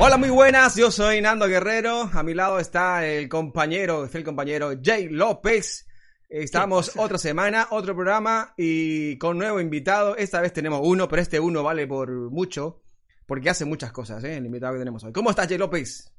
Hola, muy buenas. Yo soy Nando Guerrero. A mi lado está el compañero, el compañero Jay López. Estamos otra semana, otro programa y con nuevo invitado. Esta vez tenemos uno, pero este uno vale por mucho porque hace muchas cosas, ¿eh? el invitado que tenemos hoy. ¿Cómo estás, Jay López?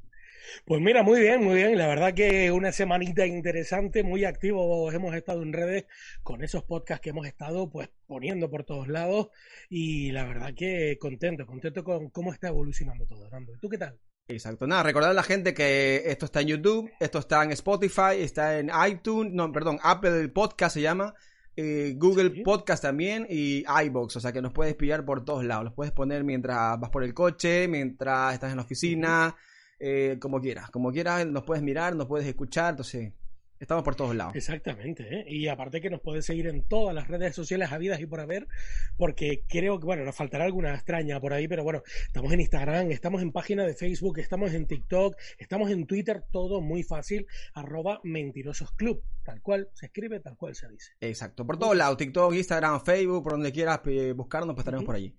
Pues mira, muy bien, muy bien. La verdad que una semanita interesante, muy activo. Hemos estado en redes con esos podcasts que hemos estado pues poniendo por todos lados y la verdad que contento, contento con cómo está evolucionando todo, Nando. ¿Y tú qué tal? Exacto, nada, recordar a la gente que esto está en YouTube, esto está en Spotify, está en iTunes, no, perdón, Apple Podcast se llama, eh, Google Podcast también y iBox, o sea que nos puedes pillar por todos lados, los puedes poner mientras vas por el coche, mientras estás en la oficina, eh, como quieras, como quieras nos puedes mirar, nos puedes escuchar, entonces Estamos por todos lados. Exactamente, ¿eh? y aparte que nos puedes seguir en todas las redes sociales habidas y por haber, porque creo que, bueno, nos faltará alguna extraña por ahí, pero bueno, estamos en Instagram, estamos en página de Facebook, estamos en TikTok, estamos en Twitter, todo muy fácil, arroba mentirososclub, tal cual se escribe, tal cual se dice. Exacto, por todos lados, TikTok, Instagram, Facebook, por donde quieras eh, buscarnos, pues estaremos por allí.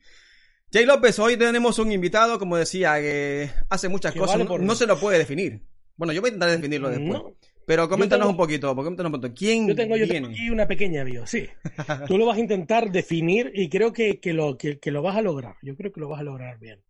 Jay López, hoy tenemos un invitado, como decía, que hace muchas cosas, no, se lo puede definir. Bueno, yo voy a intentar definirlo después. Pero coméntanos un poquito, coméntanos un poquito. ¿Quién yo tengo, yo tengo aquí una pequeña bio, sí. Tú lo vas a intentar definir y creo que, que lo, que, que, lo vas a lograr. Yo creo que lo vas a lograr bien.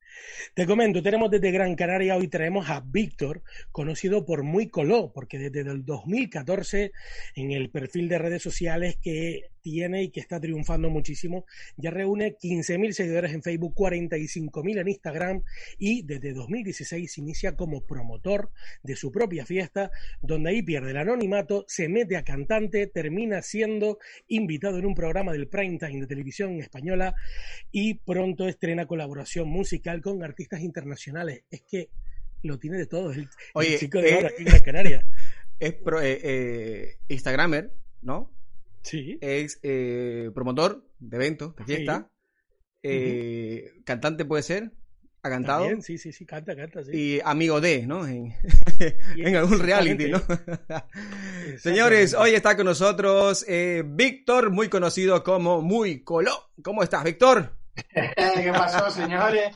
Te comento, tenemos desde Gran Canaria, hoy traemos a Víctor, conocido por Muy Coló, porque desde el 2014 en el perfil de redes sociales que tiene y que está triunfando muchísimo, ya reúne 15.000 seguidores en Facebook, 45.000 en Instagram y desde 2016 inicia como promotor de su propia fiesta, donde ahí pierde el anonimato, se mete a cantante, termina siendo invitado en un programa del prime time de televisión española y pronto estrena colaboración musical con artistas internacionales. Es que lo tiene de todo, el, Oye, chico de ahora aquí en Canaria. Es pro, eh, eh, Instagramer, ¿no? Sí. Es eh, promotor de eventos, de fiesta. Eh, Cantante puede ser. Ha cantado. También, sí, sí, sí, canta, canta, sí. Y amigo de, ¿no? En, en algún reality, ¿no? Señores, hoy está con nosotros eh, Víctor, muy conocido como Muy Coló. ¿Cómo estás, Víctor? ¿Qué pasó, señores?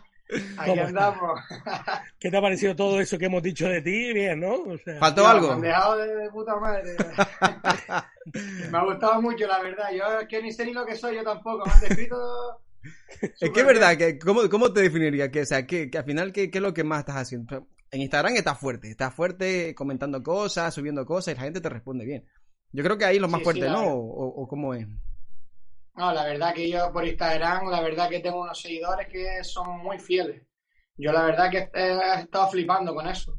Aquí andamos. ¿Qué te ha parecido todo eso que hemos dicho de ti? Bien, ¿no? O sea, ¿Faltó algo? Me han dejado de, de puta madre. me ha gustado mucho, la verdad. Yo es que ni sé ni lo que soy, yo tampoco. Me han descrito. Es que es verdad, que, ¿cómo, ¿cómo te definiría? Que, o sea, que, que al final, ¿qué, ¿qué es lo que más estás haciendo? En Instagram estás fuerte, estás fuerte comentando cosas, subiendo cosas y la gente te responde bien. Yo creo que ahí lo más Sí, fuerte, sí, ¿no? o cómo es? No, la verdad que yo por Instagram, la verdad que tengo unos seguidores que son muy fieles. Yo la verdad que he estado flipando con eso.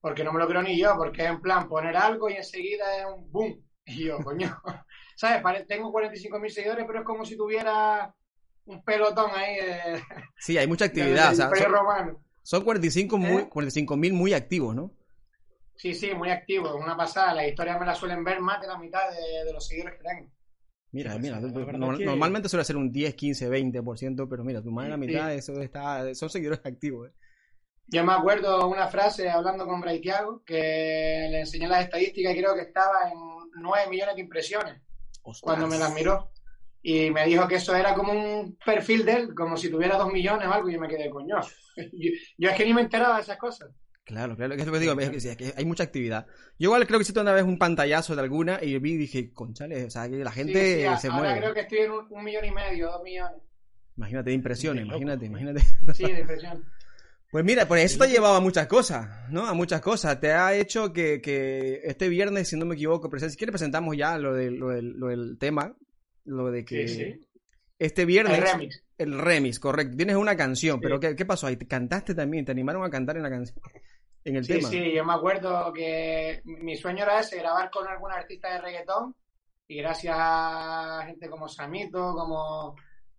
Porque no me lo creo ni yo, porque es en plan poner algo y enseguida es un boom. Y yo, coño, ¿sabes? Tengo 45.000 seguidores, pero es como si tuviera un pelotón ahí de, Sí, hay mucha actividad. o sea, Imperio son, Romano. son 45 muy, ¿Eh? 45 mil muy activos, ¿no? Sí, sí, muy activo, una pasada. Las historias me las suelen ver más de la mitad de, de los seguidores que tengo. Mira, Sí, mira, sí, normal- que- normalmente suele ser un 10, 15, 20%, pero mira, tu de la Sí, mitad eso está, son seguidores activos. ¿eh? Yo me acuerdo una frase hablando con Braithiago que le enseñé las estadísticas y creo que estaba en 9 millones de impresiones Ostras. cuando me las miró. Y me dijo que eso era como un perfil de él, como si tuviera 2 millones o algo, y yo me quedé coño. Yo, yo es que ni me enteraba de esas cosas. Claro, claro, que es lo que digo, es que, sí, es que hay mucha actividad. Yo igual creo que hice una vez un pantallazo de alguna y vi y dije, conchale, o sea, que la gente sí, a- se ahora mueve. creo que estoy en un, un millón y medio, dos millones. Imagínate, impresiones, Qué loco, imagínate, imagínate. Sí, de impresión. Pues mira, pues eso te ha llevado a muchas cosas, ¿no? A muchas cosas. Te ha hecho que, que este viernes, si no me equivoco, si quieres presentamos ya lo, de, lo, del, lo del tema, lo de que Sí, sí. este viernes... El remix. El remix, correcto. Tienes una canción, Sí. pero ¿qué, qué pasó ahí? ¿Te cantaste también? ¿Te animaron a cantar en la canción? En el Sí, tema. sí, yo me acuerdo que mi sueño era ese, grabar con algún artista de reggaetón y gracias a gente como Samito, como,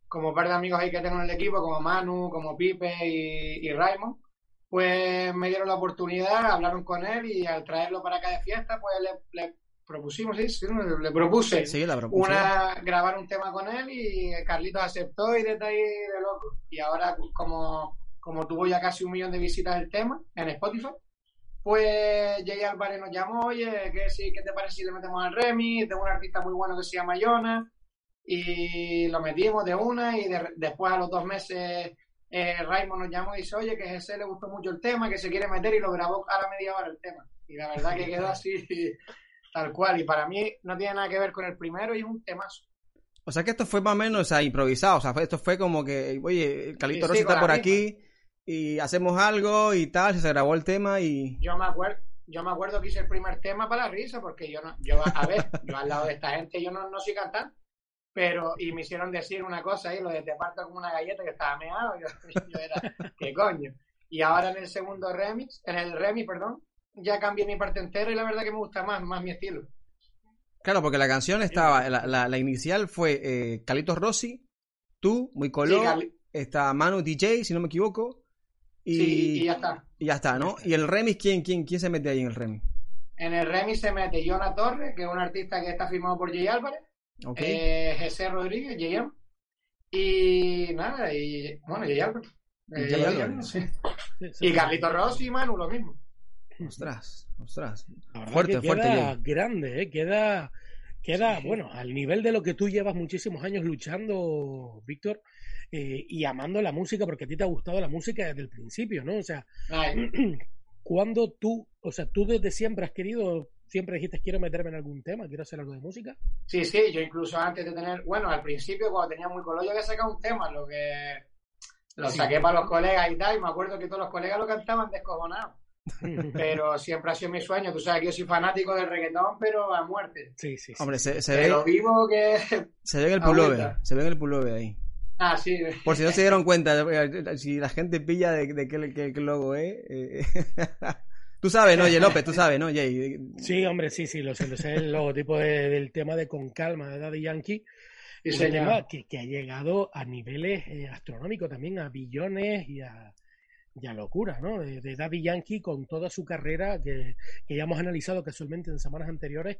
como un par de amigos ahí que tengo en el equipo, como Manu, como Pipe y, y Raymond, pues me dieron la oportunidad, hablaron con él y al traerlo para acá de fiesta, pues le, le propusimos, sí, sí, le propuse Sí, la propuse. una, grabar un tema con él y Carlitos aceptó y desde ahí de loco. Y ahora, como, como tuvo ya casi un millón de visitas el tema en Spotify, pues Jay Álvarez nos llamó, oye, ¿qué, sí, ¿qué te parece si le metemos al remix? De un artista muy bueno que se llama Yona. Y lo metimos de una y de- después a los dos meses eh, Raymond nos llamó y dice, oye, que ese le gustó mucho el tema, que se quiere meter y lo grabó a la media hora el tema. Y la verdad que quedó así, tal cual. Y para mí no tiene nada que ver con el primero y es un temazo. O sea que esto fue más o menos o sea, improvisado. O sea, esto fue como que, oye, Calito Sí, con está por aquí y hacemos algo y tal. Se grabó el tema y. Yo me acuerdo, yo me acuerdo que hice el primer tema para la risa, porque yo no, yo, a ver, yo al lado de esta gente yo no, no soy cantante, pero, y me hicieron decir una cosa ahí, lo de te parto como una galleta que estaba meado, yo, yo era, ¿qué coño? Y ahora en el segundo remix, en el remix, perdón, ya cambié mi parte entera y la verdad que me gusta más, más mi estilo. Claro, porque la canción estaba. La, la, la inicial fue eh, Calitos Rossi, tú, muy color. Sí, está Manu DJ, si no me equivoco. Y, sí, y ya está. y ya está, ¿no? Y el remix, ¿quién, quién, quién se mete ahí en el remix? En el remix se mete Jonah Torres, que es un artista que está firmado por Jay Álvarez, Ok. eh, José Rodríguez, JM, y nada, y bueno, Jay Álvarez. Eh, Jay Álvarez. sí. Y Carlito Rossi y Manu, lo mismo. Ostras, ostras. La verdad Fuerte, que fuerte, queda grande, ¿eh? queda, queda bueno, al nivel de lo que tú llevas muchísimos años luchando, Víctor, eh, y amando la música, porque a ti te ha gustado la música desde el principio, ¿no? O sea, Ay, cuando tú, o sea, tú desde siempre has querido, siempre dijiste quiero meterme en algún tema, quiero hacer algo de música. Sí, sí, yo incluso antes de tener, bueno, al principio cuando tenía muy color yo había sacado un tema, lo que lo Sí. saqué para los colegas y tal, y me acuerdo que todos los colegas lo cantaban descojonados, pero siempre ha sido mi sueño, tú sabes que yo soy fanático del reggaetón, pero a muerte. Sí, sí, sí. Hombre, se, ve, lo vivo que... se ve en el pullover. Se ve en el pullover ahí. Ah, sí. Por si no se dieron cuenta, si la gente pilla de, de qué, qué- qué logo es. eh, tú sabes, ¿no, Jay López? Tú sabes, ¿no, Jay? Sí, hombre, sí, sí, lo sé, lo sé, el logotipo de- del tema de Con Calma de Daddy Yankee, Sí, un señor. tema que, que ha llegado a niveles eh, astronómicos también, a billones y a, y a locura, ¿no? De, de Daddy Yankee con toda su carrera que, que ya hemos analizado casualmente en semanas anteriores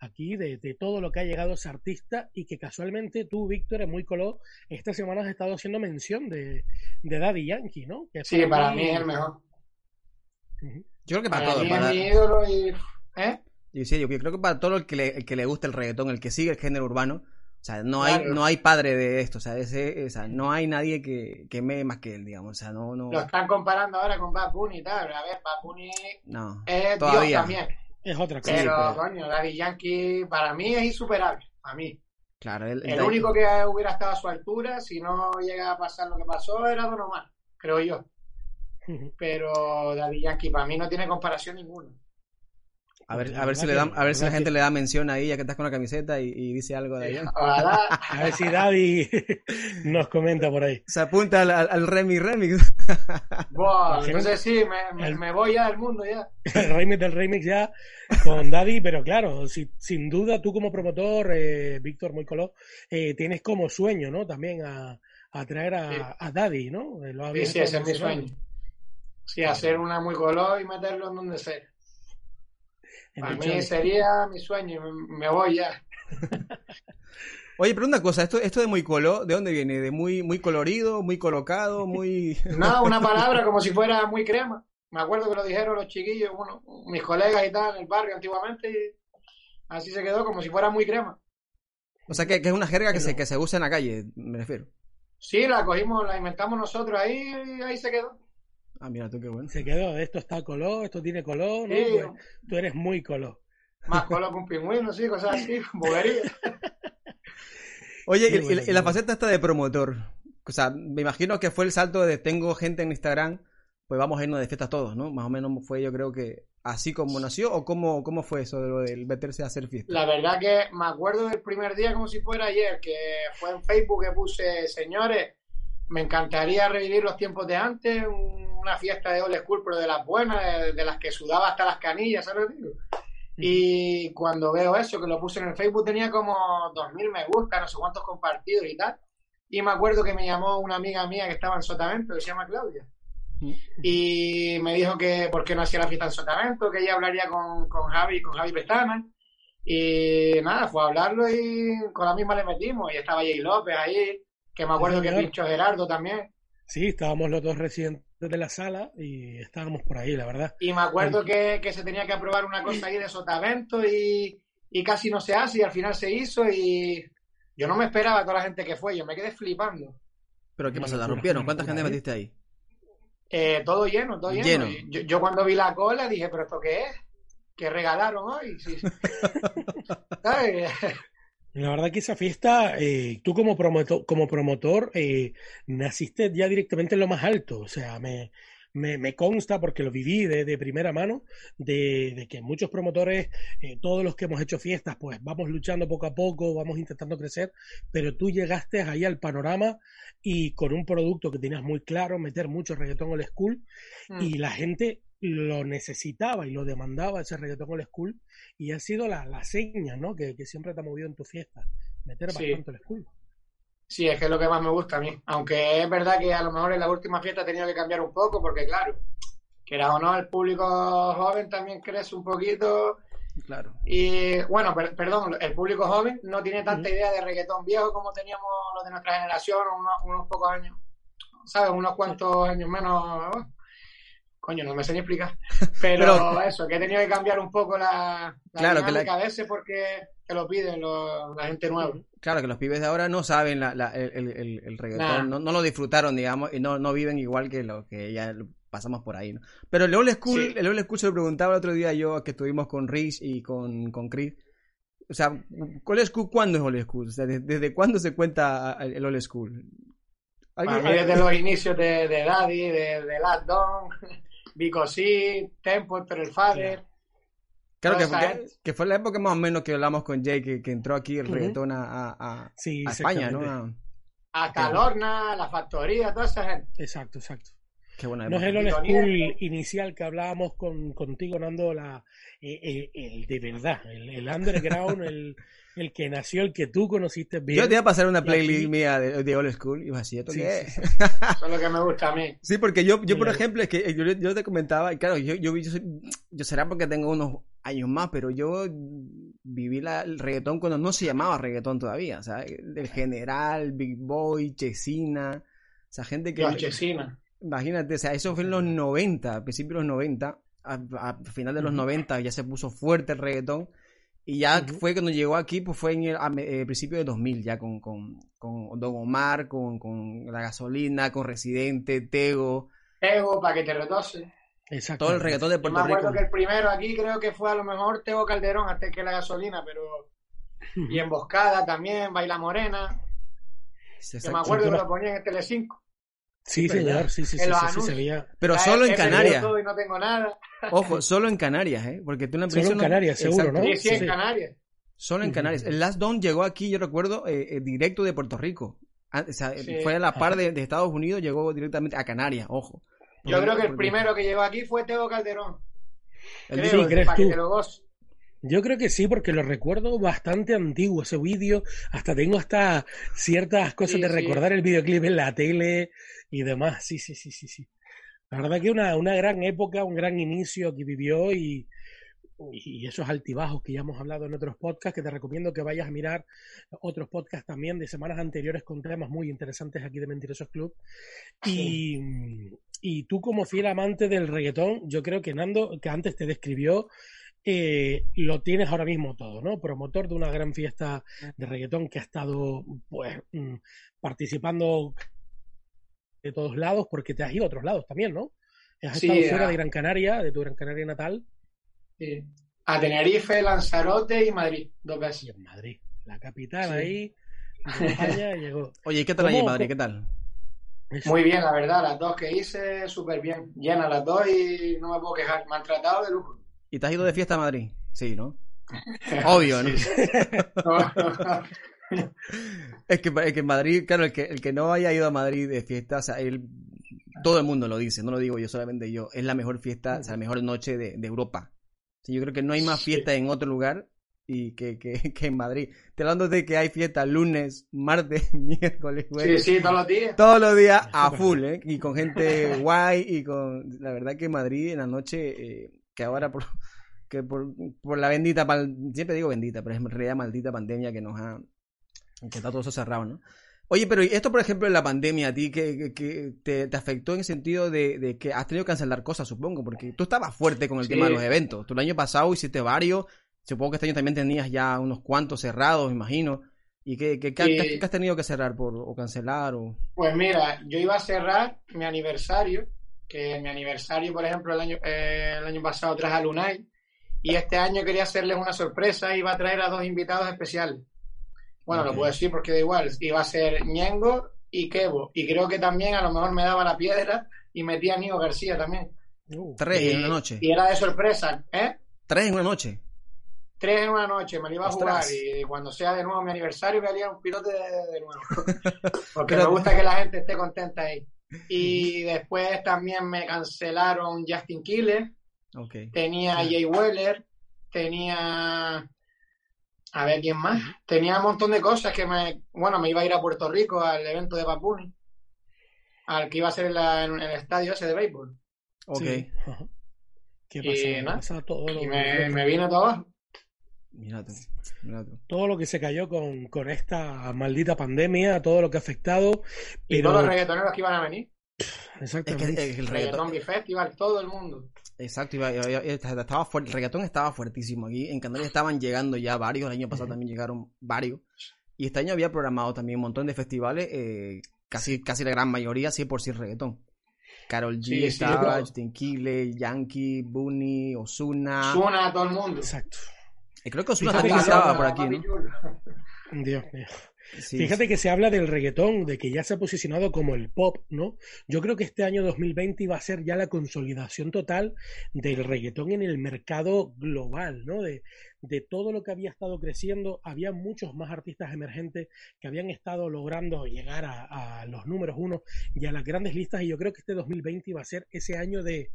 aquí, de, de todo lo que ha llegado ese artista y que casualmente tú, Víctor, en Muy Color, esta semana has estado haciendo mención de, de Daddy Yankee, ¿no? Que Sí, para mí es el mejor. Yo creo que para, Para todo. mí Para, es mi ídolo y... ¿Eh? y sí, yo creo que para todo el que, le, el que le gusta el reggaetón, el que sigue el género urbano, o sea, no hay, no hay padre de esto, o sea, ese, o sea, no hay nadie que, que me más que él, digamos, o sea, no, no, Lo están comparando ahora con Bad Bunny y tal. A ver, Bad Bunny no. es Dios también. Es otra cosa. Pero, pero- coño, Daddy Yankee para mí es insuperable. A mí. Claro, él, El él- único que hubiera estado a su altura, si no llega a pasar lo que pasó, era Don Omar, creo yo. Pero Daddy Yankee para mí no tiene comparación ninguna. A ver, a ver si le a ver si la gente le da mención ahí, ya que estás con la camiseta y, y dice algo de ahí. Ojalá. A ver si Daddy nos comenta por ahí. Se apunta al, al, al remix remix. Buah, Sí. entonces sí, me, me, El- me voy ya del mundo ya. el remix del remix ya con Daddy, pero claro, si- sin duda tú como promotor, eh, Víctor Muy Color, eh, tienes como sueño, ¿no? También a, a traer a, Sí. a Daddy, ¿no? Eh, lo Sí, sí, ese es mi sueño. Sí, hacer una muy color y meterlo en donde sea. El mí sería mi sueño. Me, voy ya. Oye, pero una cosa, esto, esto de muy color, ¿de dónde viene? ¿De muy, muy colorido, muy colocado, muy... No, una palabra como si fuera muy crema. Me acuerdo que lo dijeron los chiquillos, uno, mis colegas y tal, en el barrio antiguamente, y así se quedó como si fuera muy crema. O sea, que, que es una jerga que se, que se usa en la calle, me refiero. Sí, la cogimos, la inventamos nosotros ahí y ahí se quedó. Ah, mira tú qué bueno. Se quedó, esto está color, esto tiene color, ¿no? Sí, Pues tú eres muy color. más color que un pingüino, sí, cosas así, bobería. Oye, Qué y, y- bueno, y qué la faceta esta de promotor. O sea, me imagino que fue el salto de tengo gente en Instagram, pues vamos a irnos de fiestas todos, ¿no? Más o menos fue yo creo que así como nació o cómo, cómo fue eso de lo del meterse a hacer fiesta. La verdad que me acuerdo del primer día como si fuera ayer, que fue en Facebook que puse, señores, me encantaría revivir los tiempos de antes, una fiesta de old school, pero de las buenas, de, de las que sudaba hasta las canillas, ¿sabes digo? Y cuando veo eso, que lo puse en el Facebook, tenía como 2.000 me gusta, no sé cuántos compartidos y tal. Y me acuerdo que me llamó una amiga mía que estaba en Sotavento, que se llama Claudia. y me dijo que por qué no hacía la fiesta en Sotavento, que ella hablaría con, con Javi, con Javi Pestana. Y nada, fue a hablarlo y con la misma le metimos. Y estaba Jay López ahí, que me acuerdo que pinchó Gerardo también. Sí, estábamos los dos residentes de la sala y estábamos por ahí, la verdad. Y me acuerdo que, que, se tenía que aprobar una cosa ahí de Sotavento y, y casi no se hace y al final se hizo y yo no me esperaba a toda la gente que fue, yo me quedé flipando. ¿Pero qué pasa? ¿La rompieron? ¿Cuánta gente metiste ahí? Eh, todo lleno, todo lleno. Yo, yo, cuando vi la cola dije, ¿pero esto qué es? ¿Qué regalaron hoy? Sí. La verdad que esa fiesta, eh, tú como promotor, como promotor eh, naciste ya directamente en lo más alto. O sea, me, me, me consta, porque lo viví de, de primera mano, de, de, que muchos promotores, eh, todos los que hemos hecho fiestas, pues vamos luchando poco a poco, vamos intentando crecer, pero tú llegaste ahí al panorama y con un producto que tenías muy claro, meter mucho reggaetón old school, mm. y la gente lo necesitaba y lo demandaba ese reggaetón old school, y ha sido la, la seña, ¿no? Que, que, siempre te ha movido en tu fiesta, meter sí. bastante old school. Sí, es que es lo que más me gusta a mí. Aunque es verdad que a lo mejor en la última fiesta he tenido que cambiar un poco, porque claro, que era o no, el público joven también crece un poquito. Claro. Y bueno, per perdón, el público joven no tiene tanta idea de reggaetón viejo como teníamos los de nuestra generación, unos, unos pocos años, ¿sabes? Unos cuantos años menos. Coño, no me sé ni explicar. Pero, Pero, eso, que he tenido que cambiar un poco la, la claro, dinámica que la... a veces porque que lo piden lo, la gente nueva. Claro, que los pibes de ahora no saben la, la, el, el, el, reggaetón, nah. no, no, lo disfrutaron, digamos, y no, no viven igual que lo que ya pasamos por ahí, ¿no? Pero el old school, sí. el old school se lo preguntaba el otro día yo que estuvimos con Rich y con, con Chris. O sea, old school, ¿cuándo es old school? O sea, ¿desde, desde cuándo se cuenta el old school? Para mí desde los inicios de, de Daddy, de, de Last Don, C, Tempo, pero el Father. Claro, que, que, que, fue la época más o menos que hablamos con Jay, que, que entró aquí el uh -huh. reggaetón a, a, a, sí, a España, ¿no? A... Hasta Lorna, la factoría, toda esa gente. Exacto, exacto. Qué buena no es el old school inicial que hablábamos con, contigo, Nando, la, el, el, de verdad, el, el underground, el, el que nació, el que tú conociste bien. Yo te iba a pasar una playlist aquí... mía de, de, old school y vas así, ¿esto sí, qué es? Sí, sí. Eso es lo que me gusta a mí. Sí, porque yo, yo por ejemplo, es que yo, yo te comentaba, y claro, yo, yo, yo, yo, será porque tengo unos años más, pero yo viví la, el reggaetón cuando no se llamaba reggaetón todavía, o sea, el general, Big Boy, Chesina, esa gente que... No, Chesina. Imagínate, o sea, eso fue en los 90, a principios de los 90, a, a final de los uh -huh. 90 ya se puso fuerte el reggaetón. Y ya uh -huh. fue cuando llegó aquí, pues fue en el a, eh, principio de 2000, ya con, con, con Don Omar, con, con, la gasolina, con Residente, Tego. Tego, para que te retose. Exacto. Todo el reggaetón de Puerto Rico. Me acuerdo Rico. que el primero aquí creo que fue a lo mejor Tego Calderón antes que la gasolina, pero. Y emboscada también, Baila Morena. Que me acuerdo que lo ponía en Telecinco. Sí, señor, sí, sí, sí, sí, sí, se veía. Pero solo en Canarias. Y no tengo nada. Ojo, solo en Canarias, ¿eh? Porque tú la Solo en Canarias, seguro, ¿no? Sí, sí, en Canarias. Solo en Canarias. El Last Don llegó aquí, yo recuerdo, eh, eh, directo de Puerto Rico. O sea, sí. fue a la par de, de, Estados Unidos, llegó directamente a Canarias, ojo. Yo creo que el primero que llegó aquí fue Teo Calderón. El creo, sí, ¿crees tú? Yo creo que sí, porque lo recuerdo bastante antiguo ese vídeo. Hasta tengo hasta ciertas cosas sí, de recordar el videoclip en la tele y demás. Sí, sí, sí, sí, sí. La verdad que una, una gran época, un gran inicio que vivió y, y esos altibajos que ya hemos hablado en otros podcasts, que te recomiendo que vayas a mirar otros podcasts también de semanas anteriores con temas muy interesantes aquí de Mentirosos Club. Y, y tú como fiel amante del reggaetón, yo creo que Nando, que antes te describió, eh, lo tienes ahora mismo todo, ¿no? Promotor de una gran fiesta de reggaetón que ha estado, pues, mm, participando de todos lados, porque te has ido a otros lados también, ¿no? Has sí, estado fuera a... de Gran Canaria, de tu Gran Canaria natal. Sí. A Tenerife, Lanzarote y Madrid, dos veces. Y en Madrid, la capital sí. ahí, España, llegó. Oye, ¿qué tal allí, Madrid? ¿Qué tal? Muy bien, la verdad, las dos que hice, súper bien. Llenas las dos y no me puedo quejar. Me han tratado de lujo. ¿Y te has ido de fiesta a Madrid? Sí, ¿no? Obvio, ¿no? es, que, es que en Madrid, claro, el que, el que no haya ido a Madrid de fiesta, o sea, él, todo el mundo lo dice, no lo digo yo solamente yo, es la mejor fiesta, o sea, la mejor noche de, de Europa. O sea, yo creo que no hay más fiesta sí. en otro lugar y que, que, que en Madrid. Te hablando de que hay fiesta lunes, martes, miércoles, Sí, jueves. sí, todos los días. Todos los días a full, ¿eh? Y con gente guay y con... La verdad que Madrid en la noche, eh, que ahora por, que por, por la bendita, pal- siempre digo bendita, pero es en realidad maldita pandemia que nos ha... que está todo eso cerrado, ¿no? Oye, pero ¿y esto, por ejemplo, en la pandemia, a ti que, que- te, te afectó en el sentido de, de que has tenido que cancelar cosas, supongo, porque tú estabas fuerte con el Sí. tema de los eventos. Tú el año pasado hiciste varios, supongo que este año también tenías ya unos cuantos cerrados, me imagino. ¿Y qué, qué- qué- Sí. qué- qué has tenido que cerrar por, o cancelar? O... Pues mira, yo iba a cerrar mi aniversario, que mi aniversario, por ejemplo, el año, eh, el año pasado traje a Lunay, y este año quería hacerles una sorpresa, iba a traer a dos invitados especiales. Bueno, lo puedo decir porque da igual, iba a ser Ñengo y Kevo, y creo que también a lo mejor me daba la piedra y metía a Nico García también. Uh, Tres y, en una noche. y era de sorpresa, ¿eh? Tres en una noche. Tres en una noche, me lo iba a jugar y cuando sea de nuevo mi aniversario me haría un pilote de, de nuevo. Porque Pero- me gusta que la gente esté contenta ahí. Y después también me cancelaron Justin Killer, tenía a Jay Weller, tenía... A ver, ¿quién más? Tenía un montón de cosas que me... Bueno, me iba a ir a Puerto Rico al evento de Papuni, al que iba a ser en, la- en el estadio ese de béisbol. Ok. sí. ¿Qué Y pasa? ¿Qué nada. pasa? Todo lo, Y me, me vine todo abajo. Mira tú, mira tú. todo lo que se cayó con, con esta maldita pandemia, todo lo que ha afectado. Y Pero, todos los reggaetoneros que iban a venir. Es que exactamente. el reggaetón, Reggaeton Beat Festival, todo el mundo. exacto, iba- iba- iba- estaba fuerte, el reggaetón estaba fuertísimo aquí. En Canarias estaban llegando ya varios, el año pasado también llegaron varios. Y este año había programado también un montón de festivales, eh, casi, casi la gran mayoría 100% reggaetón. Carol G Sí, sí, estaba, claro. Justin Quiles, Yankee, Bunny, Ozuna. Suena a todo el mundo. Exacto. Y creo que Fíjate también estaba por aquí. Dios mío. Sí, Fíjate sí. que se habla del reggaetón, de que ya se ha posicionado como el pop, ¿no? Yo creo que este año 2020 iba a ser ya la consolidación total del reggaetón en el mercado global, ¿no? De, de todo lo que había estado creciendo, había muchos más artistas emergentes que habían estado logrando llegar a, a los números uno y a las grandes listas, y yo creo que este 2020 iba a ser ese año de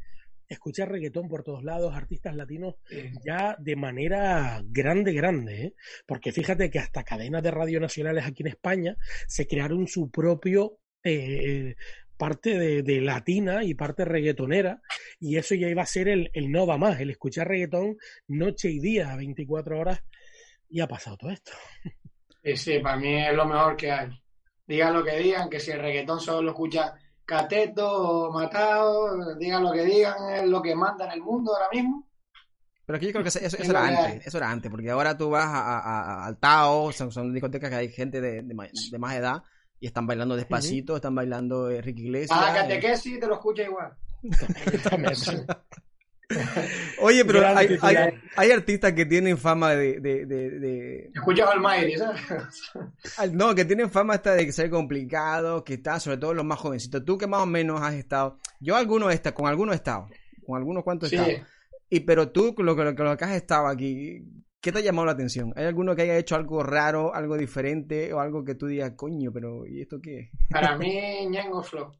escuchar reggaetón por todos lados, artistas latinos ya de manera grande, grande, ¿eh? porque fíjate que hasta cadenas de radio nacionales aquí en España se crearon su propio eh, parte de, de latina y parte reggaetonera, y eso ya iba a ser el, el no va más, el escuchar reggaetón noche y día, 24 horas, y ha pasado todo esto. Sí, sí, para mí es lo mejor que hay. Digan lo que digan, que si el reggaetón solo lo escucha Cateto o Matado, digan lo que digan, es lo que manda en el mundo ahora mismo. Pero aquí yo creo que eso, era antes, hay. eso era antes, porque ahora tú vas a, a- a- al Tao, son, son discotecas que hay gente de, de ma- de más edad y están bailando despacito, están bailando eh, Ricky Iglesias. A eh. catequesis te lo escucha igual. Oye, pero hay, hay, titular. hay artistas que tienen fama de, de, de, de- Escucha Almighty, ¿sabes? al- No, que tienen fama esta de ser complicado, que están sobre todo los más jovencitos. Tú que más o menos has estado, yo algunos he estado, con algunos he estado, con algunos cuantos he Sí. estado. Y pero tú, con lo, que- con lo que has estado aquí, ¿qué te ha llamado la atención? ¿Hay alguno que haya hecho algo raro, algo diferente o algo que tú digas, coño, pero ¿y esto qué es? Para mí, Ñengo Flow.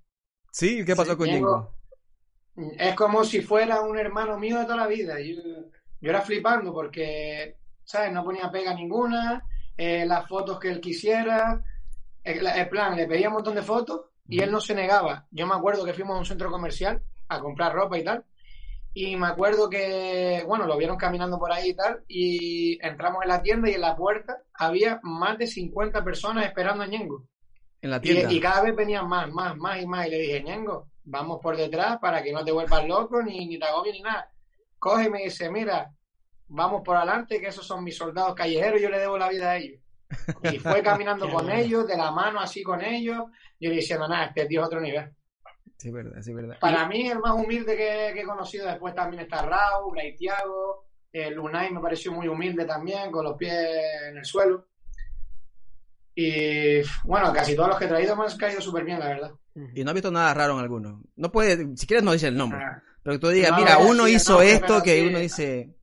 Sí, ¿qué pasó Sí, con Ñengo. Es como si fuera un hermano mío de toda la vida. Yo, yo era flipando porque, ¿sabes? No ponía pega ninguna, eh, las fotos que él quisiera. El, el plan, le pedía un montón de fotos y él no se negaba. Yo me acuerdo que fuimos a un centro comercial a comprar ropa y tal. Y me acuerdo que, bueno, lo vieron caminando por ahí y tal. Y entramos en la tienda y en la puerta había más de 50 personas esperando a Ñengo. En la Y, tienda. y cada vez venían más, más, más y más. Y le dije, Ñengo, vamos por detrás para que no te vuelvas loco, ni, ni te agobies, ni nada. Coge y me dice, mira, vamos por adelante, que esos son mis soldados callejeros, yo le debo la vida a ellos. Y fue caminando con ellos, de la mano así con ellos, yo le diciendo, nada, este tío es otro nivel. Sí, es verdad, sí, es verdad. Para mí, el más humilde que, que he conocido después también está Raúl, Bray Thiago, eh, Lunay me pareció muy humilde también, con los pies en el suelo. Y bueno, casi todos los que he traído me han caído súper bien, la verdad. Y no has visto nada raro en alguno. No puede, si quieres no dice el nombre. Ah, Pero que tú digas, No, mira, uno hizo esto, que sí. uno dice...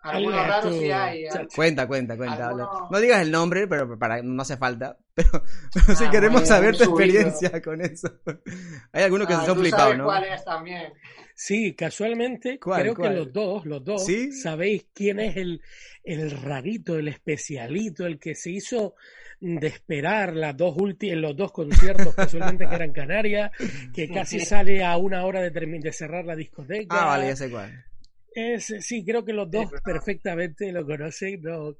Algunos raros sí hay. Cuenta, cuenta, cuenta. No digas el nombre, pero para no hace falta. Pero, pero sí ah, queremos saber tu experiencia con eso. Hay algunos que se ah, son flipados, ¿no? cuál es también. Sí, casualmente creo que los dos, los dos, sabéis quién es el, el rarito, el especialito, el que se hizo de esperar las dos en los dos conciertos casualmente que eran Canarias, que casi sale a una hora de, de cerrar la discoteca. Ah, vale, ya sé cuál. Es, sí, creo que los dos perfectamente lo conocen. No,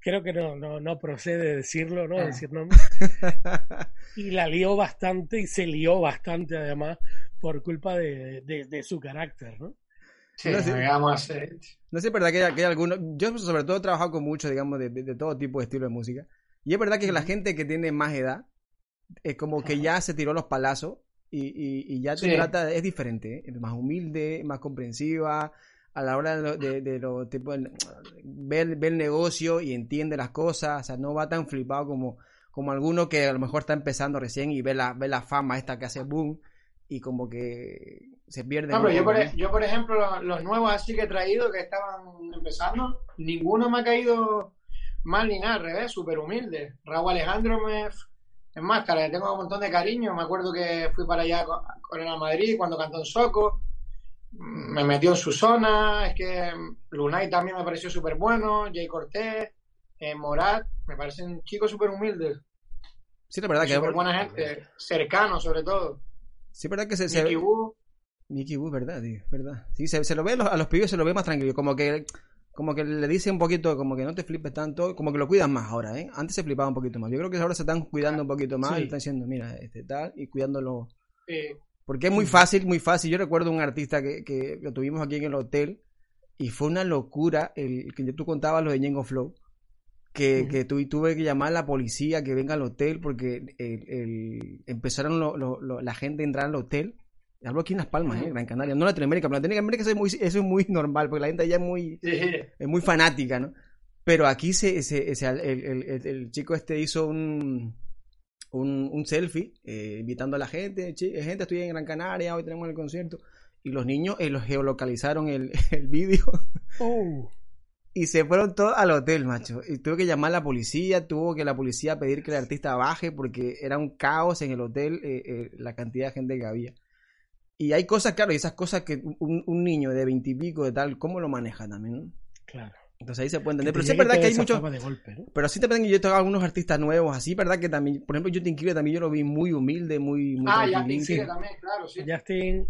creo que no, no, no procede decirlo, ¿no? Ah. Decir nombre. y la lió bastante y se lió bastante además por culpa de, de, su carácter, ¿no? Sí, no sé, no sé, es verdad que hay, que hay algunos. Yo, sobre todo, he trabajado con muchos, digamos, de, de, todo tipo de estilo de música. Y es verdad que la gente que tiene más edad, es como que ya se tiró los palazos y, y, y ya te trata, es diferente, ¿eh? es más humilde, más comprensiva, a la hora de, de, lo, tipo, ver, ver el negocio y entiende las cosas, o sea, no va tan flipado como, como alguno que a lo mejor está empezando recién y ve la, ve la fama esta que hace boom y como que se pierde. No, pero yo, por, e, yo, por ejemplo, los nuevos así que he traído que estaban empezando, ninguno me ha caído mal ni nada, al revés, súper humilde. Raúl Alejandro me... Es más, cara, le tengo un montón de cariño. Me acuerdo que fui para allá con, con el Madrid cuando cantó en Soco me metió en su zona, es que Lunay también me pareció súper bueno, Jay Cortés, eh, Morat, me parecen chicos súper humildes. Sí, la verdad que... Súper buena gente, cercano sobre todo. Sí, verdad que se... Nicky Wu. Nicky Wu, verdad, tío, verdad. Sí, se, lo ve a los, pibes, se lo ve más tranquilo, como que como que le dice un poquito, como que no te flipes tanto, como que lo cuidan más ahora, ¿eh? Antes se flipaba un poquito más. Yo creo que ahora se están cuidando un poquito más y están diciendo, mira, este tal, y cuidándolo. Sí. Porque es muy fácil, muy fácil. Yo recuerdo un artista que, que lo tuvimos aquí en el hotel y fue una locura el que tú contabas lo de Ñengo Flow. Que, que tuve que llamar a la policía que venga al hotel porque el, empezaron la gente a entrar al hotel. Hablo aquí en Las Palmas, ¿eh? Gran Canaria, no en Latinoamérica, pero Latinoamérica eso es muy, eso es muy normal porque la gente allá es muy, es muy fanática, ¿no? Pero aquí se, se, el chico este hizo un, un, selfie eh, invitando a la gente, gente, estoy en Gran Canaria, hoy tenemos el concierto. Y los niños eh, los geolocalizaron el, el vídeo. Oh. Y se fueron todos al hotel, macho. Y tuve que llamar a la policía, tuvo que la policía pedir que el artista baje porque era un caos en el hotel eh, la cantidad de gente que había. Y hay cosas, claro, y esas cosas que un, un niño de veintipico de tal, ¿cómo lo maneja también? Claro. Entonces ahí se puede entender. Pero sí es verdad que hay muchos. Pero sí te que yo tengo algunos artistas nuevos, así, ¿verdad? Que también, por ejemplo, Justin Quiles también yo lo vi muy humilde, muy. muy ah, Justin Quiles también, claro, sí. Justin.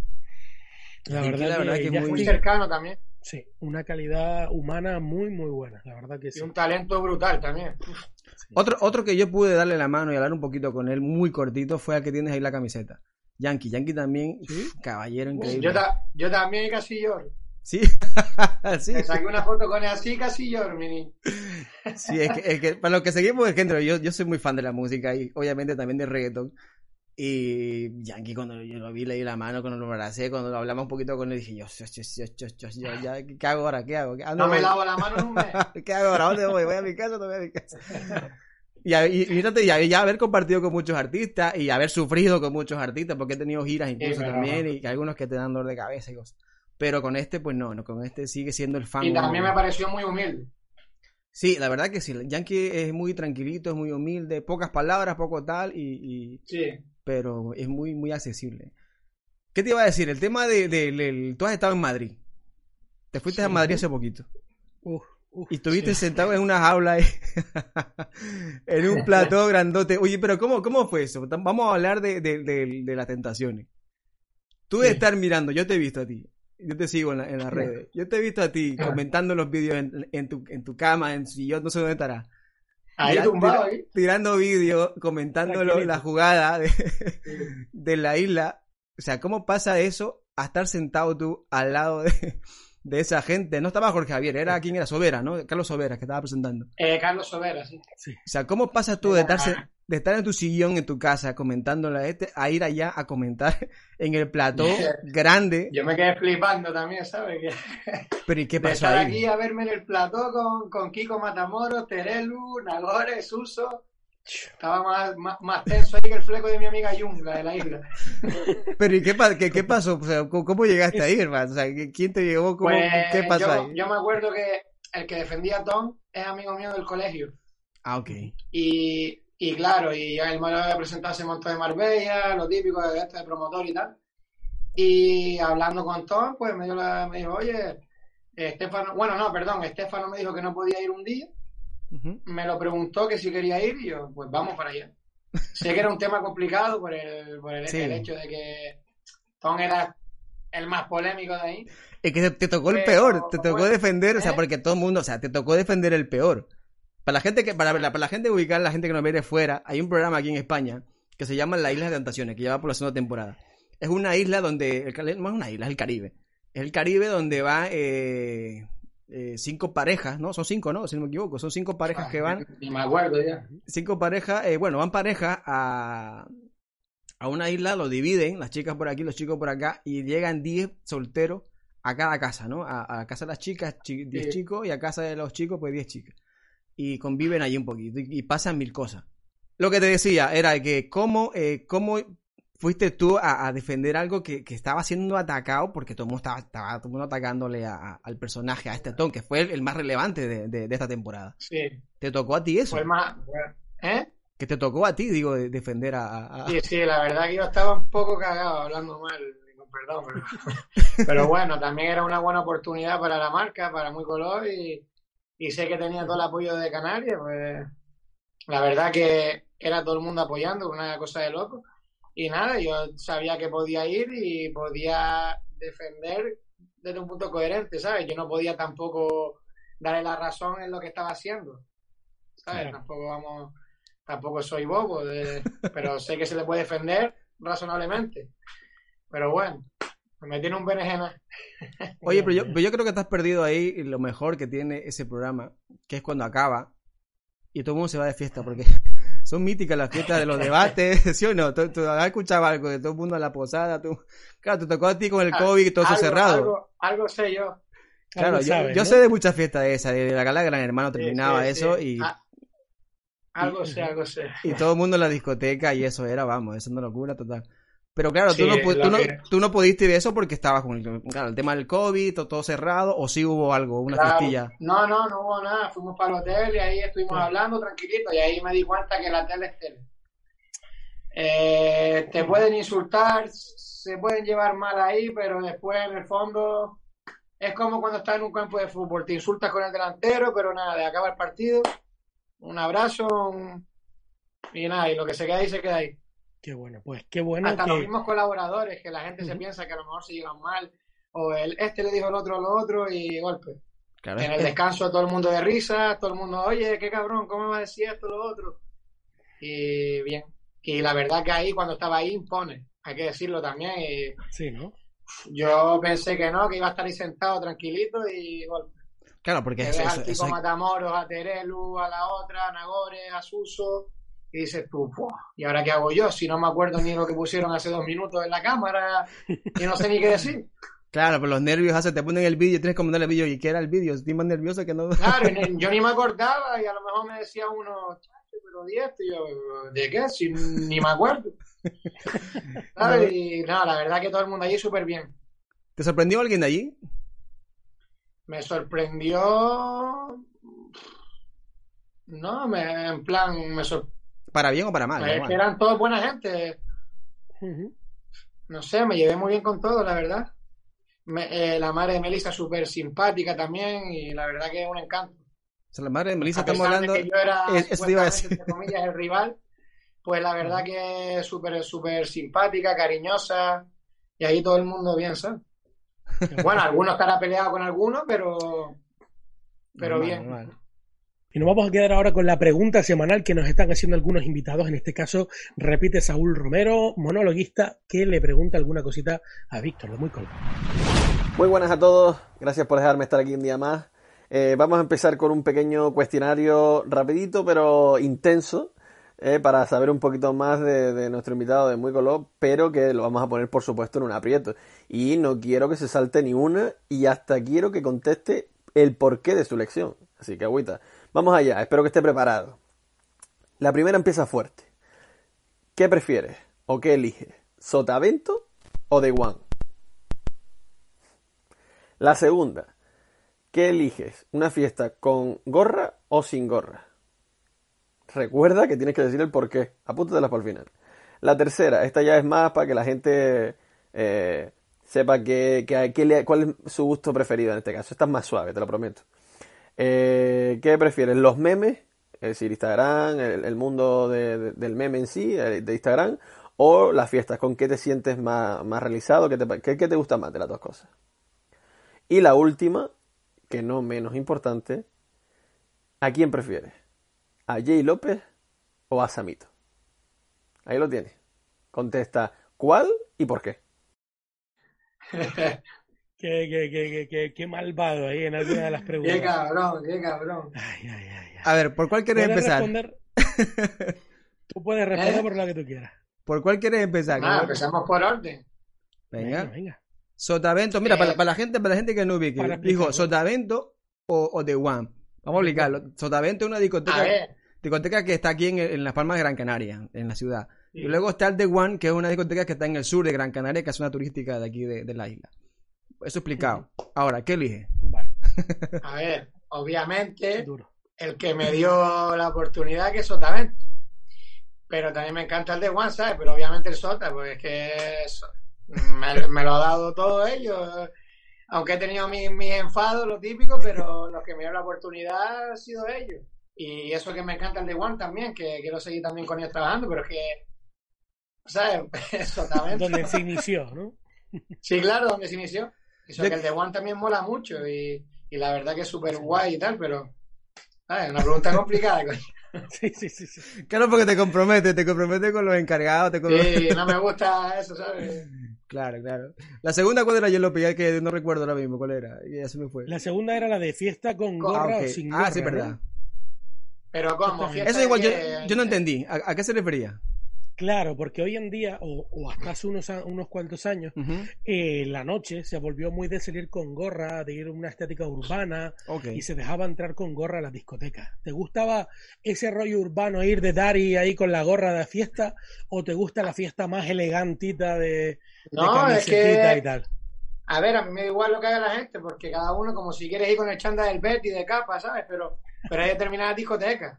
La verdad, la verdad que, es muy... cercano también. Sí, una calidad humana muy, muy buena, la verdad que sí. Y un talento brutal también. Otro, otro que yo pude darle la mano y hablar un poquito con él muy cortito fue al que tienes ahí la camiseta. Yankee, Yankee también, caballero increíble. Yo, yo también casi lloro. Sí, sí. Me saqué una foto con él así casi yo, mini. Sí, es que, es que, para los que seguimos el género, yo, yo soy muy fan de la música y obviamente también de reggaeton. Y Yankee, cuando yo lo vi, le di la mano, cuando lo abracé, cuando hablamos un poquito con él, dije yo, yo, yo, yo, yo, ya, ¿qué hago ahora? ¿Qué hago? no, me lavo la mano en un mes. ¿Qué hago ahora? ¿Dónde voy? ¿Voy a mi casa o no voy a mi casa? Y, y, y, ya, haber compartido con muchos artistas y haber sufrido con muchos artistas, porque he tenido giras incluso también, y algunos que te dan dolor de cabeza y cosas. Pero con este, pues no, no, con este sigue siendo el fan. Y también me pareció muy humilde. Sí, la verdad que sí. Yankee es muy tranquilito, es muy humilde, pocas palabras, poco tal, y, sí. pero es muy, muy accesible. ¿Qué te iba a decir? El tema de, de, tú has estado en Madrid. Te fuiste a Madrid hace poquito. Y estuviste sentado en una jaula en un plató grandote. Oye, pero ¿cómo, cómo fue eso? Vamos a hablar de, de las tentaciones. Tú de estar mirando, yo te he visto a ti, yo te sigo en, las redes. Yo te he visto a ti comentando los vídeos en, tu, en tu cama, en yo no sé dónde estará. Ahí tumbado, ahí. Tirando vídeos, comentando la jugada de, de, la isla. O sea, ¿cómo pasa eso a estar sentado tú al lado de, de esa gente? No estaba Jorge Javier, era quien era Sobera, ¿no? Carlos Sobera, que estaba presentando. Eh, Carlos Sobera, sí. sí. O sea, ¿cómo pasa tú de estar, de estar en tu sillón en tu casa comentándole a este a ir allá a comentar en el plató grande? Yo me quedé flipando también, ¿sabes? Pero ¿y qué pasó de estar aquí a verme en el plató con, con Kiko Matamoros, Terelu, Nagore, Suso. Estaba más, más, tenso ahí que el fleco de mi amiga Yunga de la isla. Pero ¿y qué, qué, qué pasó? O sea, ¿cómo, llegaste ahí, hermano? O sea, ¿quién te llegó? ¿Cómo, pues, ¿Qué pasó yo, ahí? Yo me acuerdo que el que defendía a Tom es amigo mío del colegio. Ah, ok. Y, y claro, y él me lo había presentado ese montón de Marbella, lo típico de este de promotor y tal. Y hablando con Tom, pues me, dio la- me dijo, oye, Estefano, bueno, no, perdón, Estefano me dijo que no podía ir un día, Me lo preguntó que si quería ir y yo, pues vamos para allá. Sé que era un tema complicado por el, por el, Sí. el hecho de que Tom era el más polémico de ahí. Es que te, tocó el Pero, peor, te tocó bueno, defender, o sea, ¿eh? porque todo el mundo, o sea, te tocó defender el peor. Para la gente que, para, la- para la gente ubicar, la gente que nos viene fuera, hay un programa aquí en España que se llama La Isla de Tentaciones, que lleva por la segunda temporada. Es una isla donde, el no es una isla, es el Caribe. Es el Caribe donde va eh, eh, cinco parejas, ¿no? Son cinco, ¿no? Si no me equivoco, son cinco parejas que van me acuerdo ya. cinco parejas, eh, bueno, van parejas a, a una isla, lo dividen, las chicas por aquí, los chicos por acá, y llegan 10 solteros a cada casa, ¿no? A, a casa de las chicas, chi- 10 Sí. chicos, y a casa de los chicos, pues 10 chicas. Y conviven allí un poquito, y, y pasan mil cosas. Lo que te decía era que cómo, eh, cómo fuiste tú a, a defender algo que, que estaba siendo atacado, porque todo el mundo estaba, estaba todo el mundo atacándole a- a- al personaje, a este Tom, que fue el, el más relevante de, de- de esta temporada. Sí, Te tocó a ti eso. fue más... ¿Eh? Que te tocó a ti, digo, de- defender a... Sí, sí, la verdad que yo estaba un poco cagado hablando mal, perdón, pero, pero bueno, también era una buena oportunidad para la marca, para Muy Color y, y sé que tenía todo el apoyo de Canarias, pues la verdad que era todo el mundo apoyando, una cosa de loco. Y nada, yo sabía que podía ir y podía defender desde un punto coherente, ¿sabes? Yo no podía tampoco darle la razón en lo que estaba haciendo, ¿sabes? Claro. Tampoco vamos, tampoco soy bobo, de- pero sé que se le puede defender razonablemente. Pero bueno, me tiene un berenjena. Oye, pero yo, pero yo creo que te has perdido ahí lo mejor que tiene ese programa, que es cuando acaba y todo el mundo se va de fiesta, porque son míticas las fiestas de los debates, ¿sí o no? ¿Tú, tú has escuchado algo de todo el mundo en la posada? Tú... Claro, te tocó a ti con el COVID y todo eso Ah, Algo- cerrado. Algo, algo sé yo. Claro, Algo yo, sabes, yo ¿no? sé de muchas fiestas de esas, de la gala Gran Hermano terminaba sí, eso sí. y, Ah, algo sé, algo sé. y todo el mundo en la discoteca y eso era, vamos, eso es una locura total. Pero claro, tú, no, tú, no, tú no pudiste ver eso porque estabas con el, claro, el tema del COVID, todo, todo cerrado, o sí hubo algo, una Claro. No, no, no hubo nada. Fuimos para el hotel y ahí estuvimos hablando tranquilito y ahí me di cuenta que la tele es tele. Eh, te pueden insultar, se pueden llevar mal ahí, pero después en el fondo es como cuando estás en un campo de fútbol. Te insultas con el delantero, pero nada, de acaba el partido, un abrazo un- y nada, y lo que se queda ahí se queda ahí. Qué bueno, pues qué bueno Hasta los mismos colaboradores, que la gente se piensa que a lo mejor se llevan mal, o el este le dijo al otro lo otro y golpe. Claro, En el descanso todo el mundo de risa, todo el mundo, oye, qué cabrón, ¿cómo me va a decir esto, lo otro? Y bien. Y la verdad que ahí, cuando estaba ahí, impone, hay que decirlo también. Y Sí, ¿no? yo pensé que no, que iba a estar ahí sentado tranquilito y golpe. claro, porque Te eso, al eso hay- Matamoros, a Terelu, a la otra, a Nagore, a Suso, y dices tú, "Buah, ¿y ahora qué hago yo? Si no me acuerdo ni lo que pusieron hace dos minutos en la cámara y no sé ni qué decir. Claro, pero los nervios hacen, te ponen el vídeo y tienes que mandar el vídeo y que era el vídeo, estoy más nervioso que no. Claro, yo ni me acordaba y a lo mejor me decía uno, chacho, pero di esto, y yo, ¿de qué? Si ni me acuerdo. ¿Sabes? Y nada, la verdad que todo el mundo allí súper bien. ¿Te sorprendió alguien de allí? Me sorprendió... No, me, en plan, me sorprendió. ¿Para bien o para mal? da Es igual. que eran todos buena gente. No sé, me llevé muy bien con todo, la verdad. Me- eh, la madre de Melissa súper simpática también y la verdad que es un encanto. O sea, la madre de Melissa a estamos hablando... de que yo era eso te iba a supuestamente, decir. entre comillas el rival pues la verdad que es súper súper simpática cariñosa y ahí todo el mundo bien ¿sabes? bueno algunos estará peleado con algunos pero pero Normal, bien normal. Y nos vamos a quedar ahora con la pregunta semanal que nos están haciendo algunos invitados. En este caso, repite Saúl Romero, monologuista, que le pregunta alguna cosita a Víctor de Muy Color. Muy buenas a todos, gracias por dejarme estar aquí un día más. Eh, vamos a empezar con un pequeño cuestionario rapidito pero intenso eh, para saber un poquito más de, nuestro invitado de Muy Color, pero que lo vamos a poner por supuesto en un aprieto. Y no quiero que se salte ni una y hasta quiero que conteste el porqué de su elección. Así que agüita, vamos allá, espero que esté preparado. La primera empieza fuerte. ¿Qué prefieres o qué eliges? ¿Sotavento o The One? La segunda, ¿Qué eliges? ¿Una fiesta con gorra o sin gorra? Recuerda que tienes que decir el porqué. Apúntatela para el final. La tercera, esta ya es más para que la gente eh, sepa que, que- que cuál es su gusto preferido en este caso. Esta es más suave, te lo prometo. Eh, ¿Qué prefieres? ¿Los memes? Es decir, Instagram, el, mundo de- de- del meme en sí, eh, de Instagram, o las fiestas. ¿Con qué te sientes más, más realizado? ¿Qué te, qué te gusta más de las dos cosas? Y la última, que no menos importante, ¿a quién prefieres? ¿A Jay López o a Samito? Ahí lo tienes. Contesta cuál y por qué. Qué, qué, qué, qué, qué- qué malvado ahí en alguna de las Qué preguntas. cabrón, qué cabrón. Ay, ay, ay, ay. A ver, ¿por cuál quieres ¿Puedes empezar? responder? Tú puedes responder ¿Eh? por la que tú quieras. ¿Por cuál quieres empezar? Nada, empezamos por orden. Venga. Venga, venga. Sotavento, mira, Eh, para, para la gente, para la gente que no ubique, dijo. Sotavento o, o The One. Vamos a explicarlo. Sotavento es una discoteca, discoteca que está aquí en, en Las Palmas de Gran Canaria, en la ciudad. Sí. Y luego está el The One, que es una discoteca que está en el sur de Gran Canaria, que es una turística de aquí de, de la isla. Eso explicado. Ahora, ¿qué elige? Vale, a ver, obviamente duro. el que me dio la oportunidad que es Sotavento. Pero también me encanta el de One, ¿sabes? Pero obviamente el Sota, pues es que eso, me, me lo ha dado todo ellos. Aunque he tenido mis, mis enfados, lo típico, pero los que me dieron la oportunidad han sido ellos. Y eso que me encanta el de One también, que quiero seguir también con ellos trabajando, pero es que, ¿sabes? Sotavento. Donde se inició, ¿no? Sí, claro, donde se inició. Eso que el de One también mola mucho y, y la verdad que es súper guay y tal, pero ¿sabes? una pregunta complicada. coño. Sí, sí, sí. sí. Claro, porque te compromete, te compromete con los encargados, te compromete- Sí, no me gusta eso, ¿sabes? Claro, claro. La segunda, ¿cuál era? Yo lo pillé, que no recuerdo ahora mismo cuál era. Y ya se me fue. La segunda era la de fiesta con Ah, gorra ah, o sin gorra. Ah, sí, ¿no? verdad. Pero ¿cómo? Fiesta Eso igual, yo, no entendí. ¿A, a qué se refería? Claro, porque hoy en día, o, o hasta hace unos, a- unos cuantos años, eh, la noche se volvió muy de salir con gorra, de ir a una estética urbana, y se dejaba entrar con gorra a las discotecas. ¿Te gustaba ese rollo urbano, ir de Dari ahí con la gorra de fiesta? ¿O te gusta la fiesta más elegantita de, de No, es camisetita y tal? a ver, a mí me da igual lo que haga la gente, porque cada uno, como si quieres ir con el chanda del Betty de capa, ¿sabes? Pero, pero hay determinadas discotecas,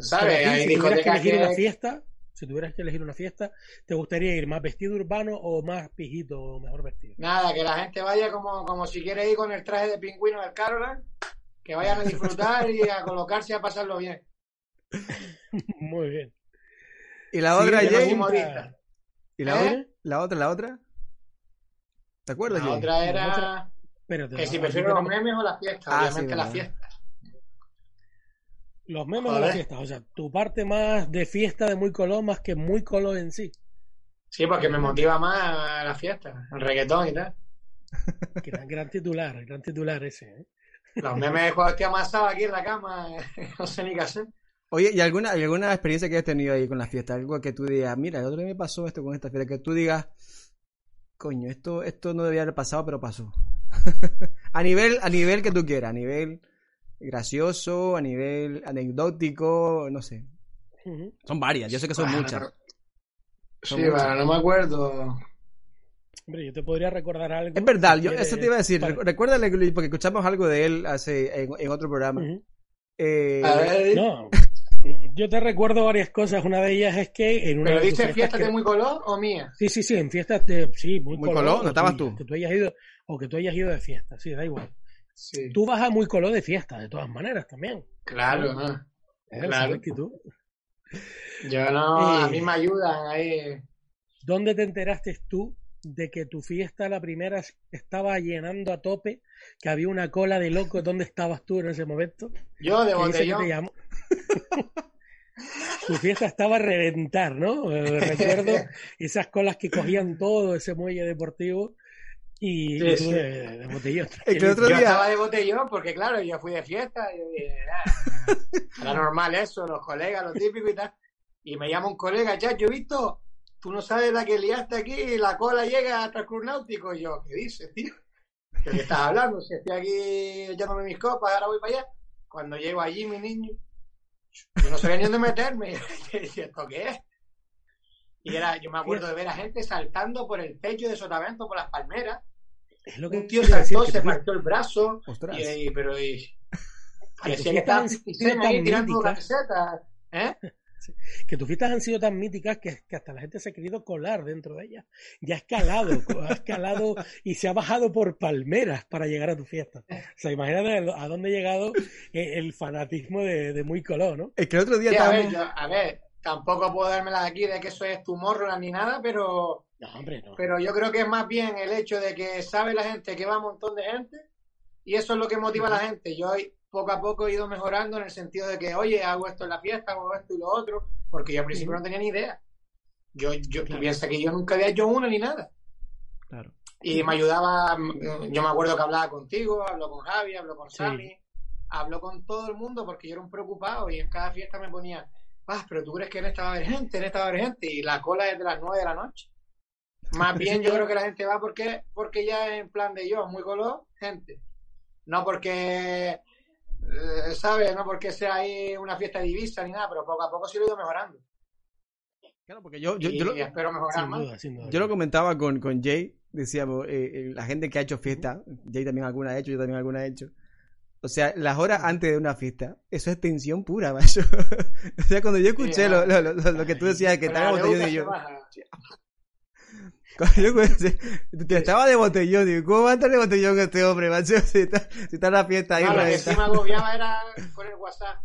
¿sabes? Hay si tuvieras que elegir una fiesta, si tuvieras que elegir una fiesta, ¿te gustaría ir más vestido urbano o más pijito o mejor vestido? Nada, que la gente vaya como, como si quiere ir con el traje de pingüino del Caroline, que vayan a disfrutar y a colocarse y a pasarlo bien. Muy bien. ¿Y la Sí, otra, pregunta- modista. ¿Y la ¿Eh? otra? ¿La otra, la otra? ¿Te acuerdas, La Jay? otra La era otra- Espérate, que si prefiero los tenemos memes o las fiestas, Ah, sí, obviamente las verdad. fiestas. Los memes de la fiesta. O sea, tu parte más de fiesta de muy color más que muy color en sí. Sí, porque me motiva más la fiesta, el reggaetón y tal. Gran, gran titular, gran titular ese. ¿eh? Los memes de cuando estoy amasado aquí en la cama, no sé ni qué hacer. Oye, ¿y alguna, ¿y alguna experiencia que has tenido ahí con la fiesta? Algo que tú digas, mira, el otro día me pasó esto con esta fiesta, que tú digas, coño, esto, esto no debía haber pasado, pero pasó. a nivel, a nivel que tú quieras, a nivel gracioso, a nivel anecdótico, no sé. Son varias, yo sé que son Bueno, muchas. Son Sí, muchas. bueno, no me acuerdo. Hombre, yo te podría recordar algo. Es verdad, si yo, quieres, eso te iba a decir. Recuérdale, que- porque escuchamos algo de él hace en, en otro programa. Eh, A ver, No, yo te recuerdo varias cosas. Una de ellas es que en una ¿pero dices fiestas que- de muy color o mía? Sí, sí, sí, en fiestas de... Sí, muy, Muy color. color, ¿no estabas tú? Que tú hayas ido, o que tú hayas ido de fiesta, sí, da igual. Sí. Tú vas a muy color de fiesta, de todas maneras, también. Claro, ¿no? ¿eh? Claro. es la actitud. Yo no, a mí me ayudan ahí. ¿Dónde te enteraste tú de que tu fiesta, la primera, estaba llenando a tope, que había una cola de locos? ¿Dónde estabas tú en ese momento? Yo de que te botellón. llamó. tu fiesta estaba a reventar, ¿no? Eh, Recuerdo esas colas que cogían todo ese muelle deportivo y, Sí, y tú sí. de, de botellón. Es que el otro Yo día- estaba de botellón porque, claro, yo fui de fiesta y yo dije, "Ah, era normal eso, los colegas, lo típico y tal. Y me llama un colega, ya, yo he visto, tú no sabes la que liaste aquí y la cola llega hasta el Club Náutico. Y yo, ¿qué dices, tío? ¿De qué estás hablando? Si estoy aquí echándome mis copas, ahora voy para allá. Cuando llego allí, mi niño, yo no sabía ni dónde meterme. Y ¿esto qué es? Y era, yo me acuerdo de ver a gente saltando por el techo de Sotavento, por las palmeras. Es lo que un tío saltó, se partió el brazo, Ostras. y, y- pero y, parecía que estaba ahí tirando ¿eh? que tus fiestas han sido tan míticas que, que hasta la gente se ha querido colar dentro de ellas. Ya ha escalado, ha escalado y se ha bajado por palmeras para llegar a tu fiesta. O sea, imagínate a dónde ha llegado eh, el fanatismo de, de Muy Coló, ¿no? Es que el otro día Sí, a ver, yo- a ver, tampoco puedo dármelas aquí de que eso es tu morro ni nada, pero, No, hombre, no. pero yo creo que es más bien el hecho de que sabe la gente que va un montón de gente y eso es lo que motiva a la gente. Yo poco a poco he ido mejorando en el sentido de que, oye, hago esto en la fiesta, hago esto y lo otro, porque yo al principio no tenía ni idea. Yo, yo Claro. piensa que yo nunca había hecho una ni nada. Claro. Y me ayudaba, mm, yo me acuerdo que hablaba contigo, hablo con Javi, hablo con Sí. Sammy, hablo con todo el mundo porque yo era un preocupado y en cada fiesta me ponía, ah, pero tú crees que en esta va a haber gente, en esta va a haber gente, y la cola es de las 9 de la noche. Más bien yo creo que la gente va porque, porque ya en plan de yo, muy color, gente. No porque, eh, ¿sabes? No porque sea ahí una fiesta divisa ni nada, pero poco a poco sí lo he ido mejorando. Claro, porque yo, yo, y, yo lo, y espero mejorar Sin más. duda, sin duda. yo lo comentaba con, con Jay, decíamos, eh, eh, la gente que ha hecho fiesta, Jay también alguna ha hecho, yo también alguna he hecho. O sea, las horas antes de una fiesta, eso es tensión pura, macho. o sea, cuando yo escuché Sí, lo, lo, lo- lo que tú decías, que y se yo, baja. cuando yo escuché- te estaba de botellón, digo, ¿cómo va a estar de botellón este hombre, macho? Si está, si está en la fiesta ahí, No, lo que sí me agobiaba era con el WhatsApp.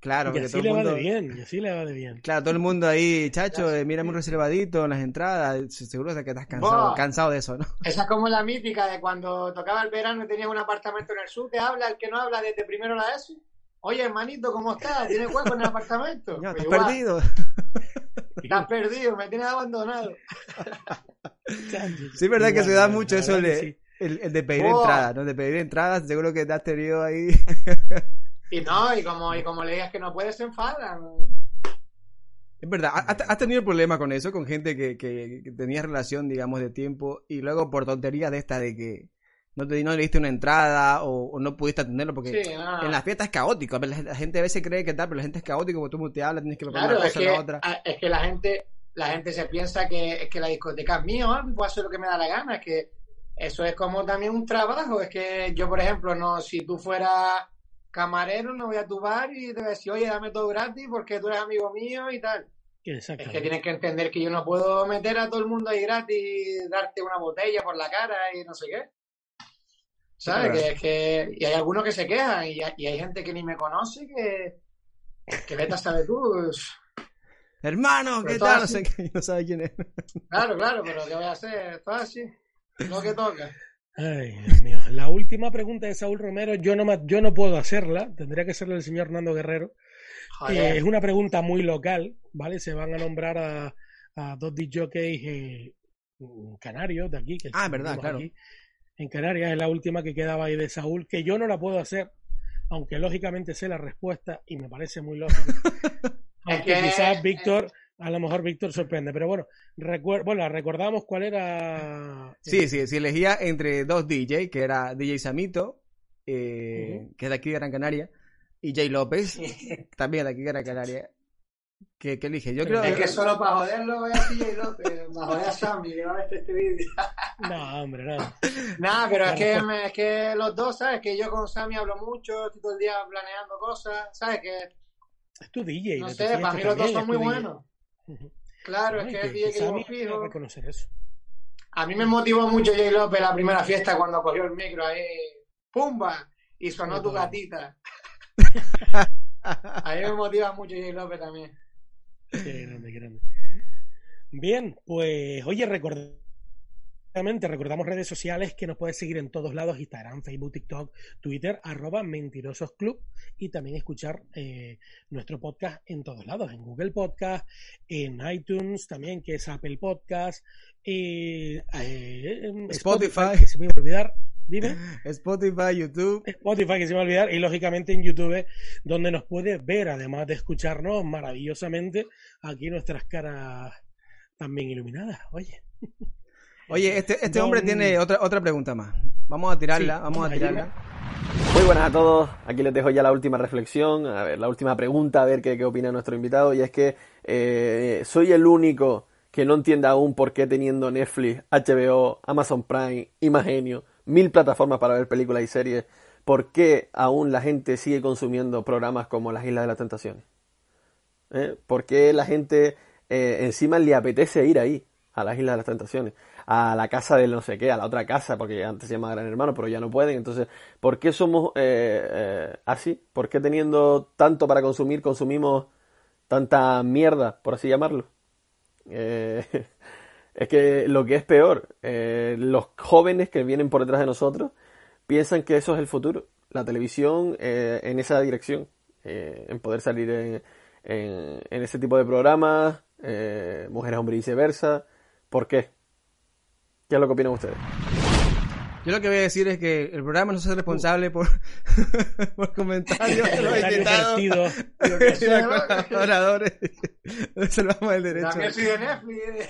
Claro, y porque así todo el le mundo... de bien, y así le va de bien. Claro, todo el mundo ahí, chacho, Claro. eh, mira muy reservadito en las entradas, seguro de que estás cansado, cansado de eso, ¿no? Esa es como la mítica de cuando tocaba el verano y tenías un apartamento en el sur, te habla el que no habla desde primero la ESO. Oye, hermanito, ¿cómo estás? ¿Tienes hueco en el apartamento? Coño, Pues estás igual, perdido. Estás perdido, me tienes abandonado. Sí, es verdad que se da mucho eso verdad de, el, el de pedir Oh. entradas, ¿no? De pedir entradas, seguro que te has tenido ahí. Y no, y como, y como le digas que no puedes, se enfadan. Es verdad, ¿has, tenido problemas con eso? Con gente que, que, que tenía relación, digamos, de tiempo y luego por tonterías de esta de que no te no le diste una entrada o, o no pudiste atenderlo porque Sí, no. en la fiesta es caótico. La, la gente a veces cree que tal, pero la gente es caótico porque tú te hablas, tienes que Claro, una es cosa que, la otra. es que la gente la gente se piensa que, es que la discoteca es mía, ¿no? puedo hacer lo que me da la gana. Es que eso es como también un trabajo. Es que yo, por ejemplo, no si tú fueras camarero, no voy a tu bar y te voy a decir, oye, dame todo gratis porque tú eres amigo mío y tal. Es que tienes que entender que yo no puedo meter a todo el mundo ahí gratis, darte una botella por la cara y no sé qué. ¿Sabes? Claro. Que, es que, y hay algunos que se quejan y hay, y hay gente que ni me conoce que, que vete a saber tú. Hermano, Pero ¿qué todo tal? No sé no sabe quién es. Claro, claro, pero ¿qué voy a hacer? Es así. Lo que toca. Ay, Dios mío. La última pregunta de Saúl Romero, yo no, yo no puedo hacerla, tendría que serla el señor Hernando Guerrero. Eh, es una pregunta muy local, ¿vale? Se van a nombrar a, a dos DJs eh, canarios de aquí. Que Ah, verdad, claro. aquí en Canarias es la última que quedaba ahí de Saúl, que yo no la puedo hacer, aunque lógicamente sé la respuesta y me parece muy lógico. aunque que- quizás Víctor, a lo mejor Víctor sorprende, pero bueno, recuer bueno, recordamos cuál era. Sí, sí, sí, elegía entre dos DJ, que era DJ Samito, eh, que es de aquí de Gran Canaria, y Jay López, también de aquí de Gran Canaria. ¿Qué, qué elige? Yo creo Es que solo para joderlo voy a CJ López, para joder a Sammy, que va a ver este vídeo. No, hombre, no. Nada, pero es que, me- es que los dos, ¿sabes? Que yo con Sammy hablo mucho, estoy todo el día planeando cosas, ¿sabes? Que, Es tu DJ. no de tu sé, para mí los dos son es muy tu DJ. buenos. Claro, No, es que que- DJ que Sammy que fijo. reconocer eso. A mí me motivó mucho J. López la primera fiesta cuando cogió el micro ahí, ¡pumba! Y sonó tu Total. gatita. A mí me motiva mucho J. López también. Qué grande, qué grande. Bien, pues oye, recordamente recordamos redes sociales que nos puedes seguir en todos lados, Instagram, Facebook, TikTok, Twitter, arroba mentirososclub y también escuchar eh, nuestro podcast en todos lados, en Google Podcast, en iTunes también, que es Apple Podcast, eh, eh, en Spotify. que se me iba a olvidar, dime. Spotify, YouTube. Spotify, que se me va a olvidar, y lógicamente en YouTube, donde nos puede ver, además de escucharnos maravillosamente, aquí nuestras caras también iluminadas. Oye, Oye, este, este Don- hombre tiene otra, otra pregunta más. Vamos a tirarla, Sí, vamos a tirarla. Muy buenas a todos. Aquí les dejo ya la última reflexión, a ver, la última pregunta, a ver qué, qué opina nuestro invitado. Y es que eh, soy el único que no entiende aún por qué teniendo Netflix, HBO, Amazon Prime, Imagenio, mil plataformas para ver películas y series, por qué aún la gente sigue consumiendo programas como Las Islas de las Tentaciones. ¿Eh? ¿Por qué la gente eh, encima le apetece ir ahí, a las Islas de las Tentaciones? a la casa del no sé qué, a la otra casa, porque antes se llama Gran Hermano, pero ya no pueden. Entonces, ¿por qué somos eh, eh, así? ¿Por qué teniendo tanto para consumir, consumimos tanta mierda, por así llamarlo? Eh, es que lo que es peor, los jóvenes que vienen por detrás de nosotros piensan que eso es el futuro, la televisión en esa dirección, en poder salir en, en, en, ese tipo de programas, mujeres, hombres y viceversa. ¿Por qué? ¿Qué es lo que opinan ustedes? Yo lo que voy a decir es que el programa no se hace responsable por, por comentarios de los invitados, y los colaboradores. Observamos el derecho. También soy de Netflix.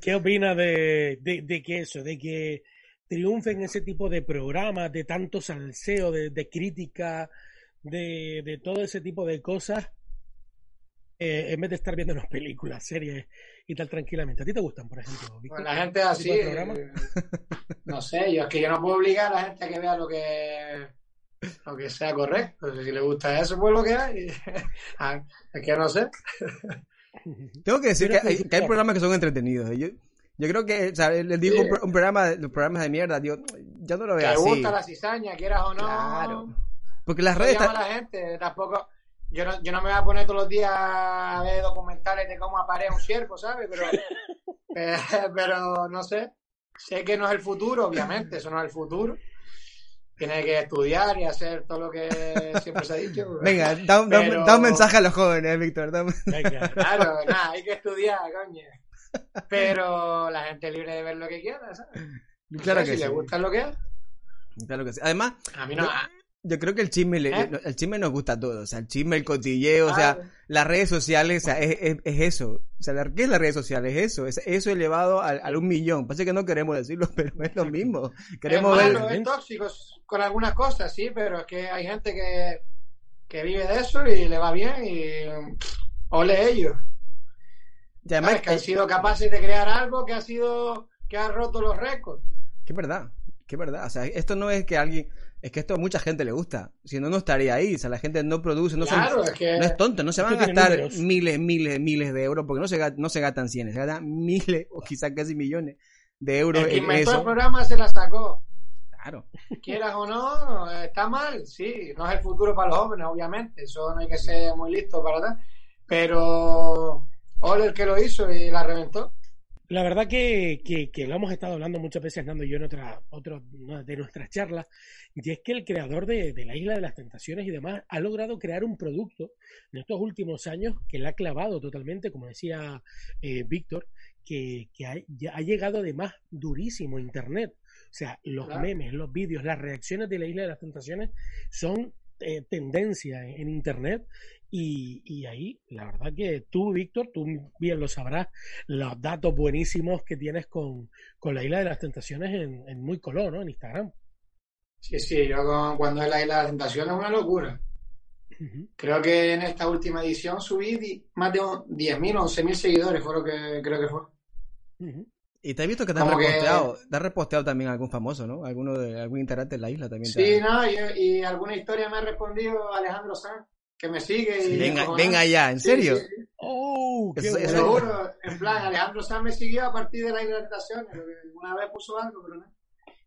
¿Qué opina de, de, de, que eso, de que triunfen ese tipo de programas, de tanto salseo, de, de crítica, de, de todo ese tipo de cosas, eh, en vez de estar viendo las películas, series y tal tranquilamente. ¿A ti te gustan, por ejemplo? Bueno, la gente así, eh, no sé, yo es que yo no puedo obligar a la gente a que vea lo que lo que sea correcto. Si le gusta eso, pues lo que hay. Ah, es que no sé. Tengo que decir que hay, que hay, programas que son entretenidos. Yo, yo creo que, o sea, les digo sí. un, un, programa, los programas de mierda, yo, yo no lo veo así. Que gusta la cizaña, quieras o no. Claro. Porque las redes... Llama a la gente, tampoco yo no, yo no me voy a poner todos los días a ver documentales de cómo aparece un ciervo, ¿sabes? Pero, pero, pero, no sé. Sé que no es el futuro, obviamente, eso no es el futuro. Tiene que estudiar y hacer todo lo que siempre se ha dicho. Venga, da, un, pero... da un mensaje a los jóvenes, Víctor. Un... Venga, claro, nada, hay que estudiar, coño. Pero la gente es libre de ver lo que quiera, ¿sabes? Claro sé, que si sí. le gusta lo que es. Claro que sí. Además, a mí no. Yo yo creo que el chisme, le, ¿Eh? el chisme nos gusta a todos. O sea, el chisme, el cotilleo, o sea, las redes sociales, o sea, es, es, es eso. O sea, ¿qué es las redes sociales? Es eso, es eso elevado al, al un millón. Pasa que no queremos decirlo, pero es lo mismo. Queremos es ver. malo, es tóxico con algunas cosas, sí, pero es que hay gente que, que vive de eso y le va bien y ole ellos. Y además, ¿Sabes? que han sido capaces de crear algo que ha sido que ha roto los récords. Que es verdad, que es verdad. O sea, esto no es que alguien es que esto a mucha gente le gusta. Si no, no estaría ahí. O sea, la gente no produce, no, claro, son, es que... no es tonto, no se van a gastar números. miles, miles, miles de euros, porque no se, no se gastan cienes, se gastan miles o quizás casi millones de euros el que en inventó eso. el programa se la sacó. Claro. Quieras o no, está mal, sí. No es el futuro para los jóvenes, obviamente. Eso no hay que ser muy listo para tal. Pero Ole el que lo hizo y la reventó. La verdad que, que, que, lo hemos estado hablando muchas veces, Nando y yo, en otra, otro de nuestras charlas, y es que el creador de, de, la Isla de las Tentaciones y demás ha logrado crear un producto en estos últimos años que le ha clavado totalmente, como decía eh, Víctor, que, que ha, ha, llegado además durísimo a Internet. O sea, los claro. memes, los vídeos, las reacciones de la Isla de las Tentaciones son eh, tendencia en, en Internet y, y, ahí, la verdad que tú, Víctor, tú bien lo sabrás, los datos buenísimos que tienes con, con la Isla de las Tentaciones en, en, muy color, ¿no? En Instagram. Sí, sí, yo con, cuando es la Isla de las Tentaciones es una locura. Uh -huh. Creo que en esta última edición subí más de 10.000 o 11.000 seguidores, fue lo que creo que fue. Uh -huh. Y te he visto que te has reposteado, que... te has reposteado también a algún famoso, ¿no? Alguno de algún integrante de la isla también. Sí, te... no, y, y, alguna historia me ha respondido Alejandro Sanz que me sigue. Y venga, venga ya, ¿en serio? Sí, sí, sí. Oh, qué eso, bueno. Seguro, en plan, Alejandro Sanz me siguió a partir de la hidratación, una vez puso algo, pero no.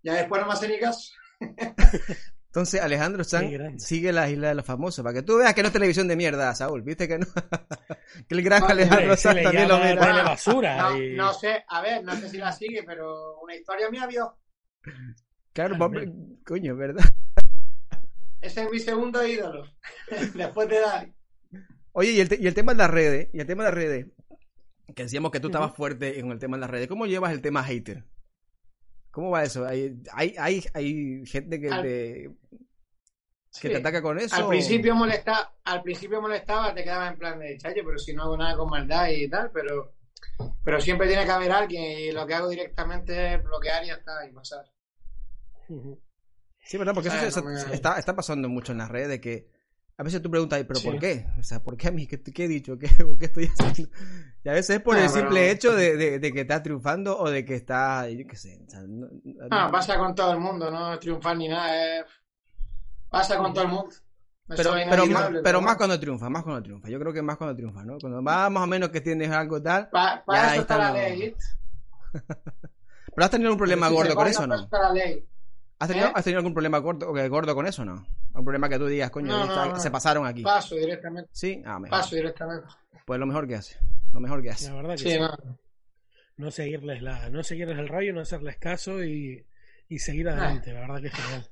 Ya después no me hace ni caso. Entonces Alejandro Sanz sigue la isla de los famosos, para que tú veas que no es televisión de mierda, Saúl, viste que no. que el gran Alejandro Sanz también lo mira. basura. No, y... no, sé, a ver, no sé si la sigue, pero una historia mía vio. Claro, hombre, coño, ¿verdad? Ese es mi segundo ídolo, después de Dani. Oye, y el, y el tema de las redes, y el tema de las redes, que decíamos que tú estabas uh -huh. fuerte en el tema de las redes, ¿cómo llevas el tema hater? ¿Cómo va eso? ¿Hay, hay, hay, hay gente que, al, te, sí. que te ataca con eso? Al principio, molesta, al principio molestaba, te quedaba en plan de chayo, pero si no hago nada con maldad y tal, pero, pero siempre tiene que haber alguien y lo que hago directamente es bloquear y ya está, y pasar. Sí, ¿verdad? Porque o sea, eso, no me... está, está pasando mucho en las redes de que A veces tú preguntas, ¿pero Sí. por qué? O sea, ¿por qué a mí? ¿Qué, qué he dicho? ¿Qué, o ¿Qué estoy haciendo? Y a veces es por Ah, el pero- simple hecho de, de- de que estás triunfando o de que estás, yo qué sé. o sea, no- no- Ah, pasa con todo el mundo, no triunfar ni nada, es... pasa con todo el mundo. Pero, pero, más, pero más cuando triunfa, más cuando triunfa. Yo creo que más cuando triunfa, ¿no? Cuando va más o menos que tienes algo tal. Pa- Para eso está la ley. ¿Pero has tenido un problema Si gordo con eso o para no? está la ley. ¿Has tenido, ¿Eh? has tenido algún problema gordo, eh, gordo con eso o no? ¿Un problema que tú digas, coño, No, está- no, no. se pasaron aquí? Paso directamente, Sí, ah, mejor. paso directamente. Pues lo mejor que hace. Lo mejor que hace. La verdad que Sí, sí. no. No seguirles la, no seguirles el rollo, no hacerles caso y, y seguir adelante. La verdad que es genial.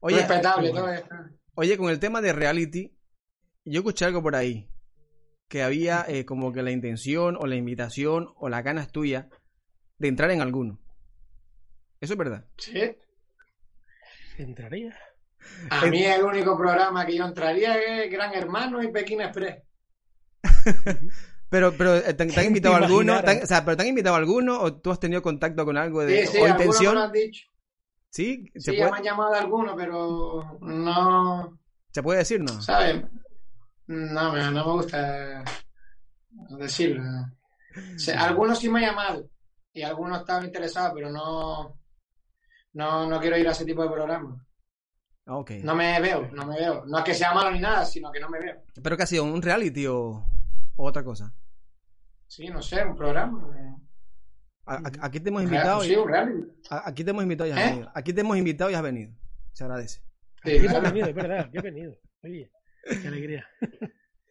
Oye, Respetable bueno. todo esto. Oye, con el tema de reality, yo escuché algo por ahí, que había eh, como que la intención o la invitación o las ganas tuyas de entrar en alguno. ¿Eso es verdad? Sí. ¿Entraría? A mí el único programa que yo entraría es Gran Hermano y Pekín Express. Pero, pero ¿te, te han ¿Quién invitado te alguno? o sea, ¿pero te han invitado alguno o tú has tenido contacto con algo de Sí, sí, o me intención? lo han dicho. ¿Sí? ¿Se, Sí, puede, me han llamado algunos, pero no, ¿Se puede decir, no? ¿sabes? No, me- no me gusta decirlo. O sea, algunos sí me han llamado y algunos estaban interesados, pero no, no, no quiero ir a ese tipo de programas. Ah, ok. No me veo, no me veo. No es que sea malo ni nada, sino que no me veo. ¿Pero qué ha sido? ¿Un reality o, o otra cosa? Sí, no sé, un programa. eh, A- a- aquí te hemos invitado real- y, Sí, un reality. a- aquí te hemos invitado y has ¿Eh? venido. Aquí te hemos invitado y has venido. Se agradece. Sí, claro. venido, es verdad, que he venido. Oye, qué alegría.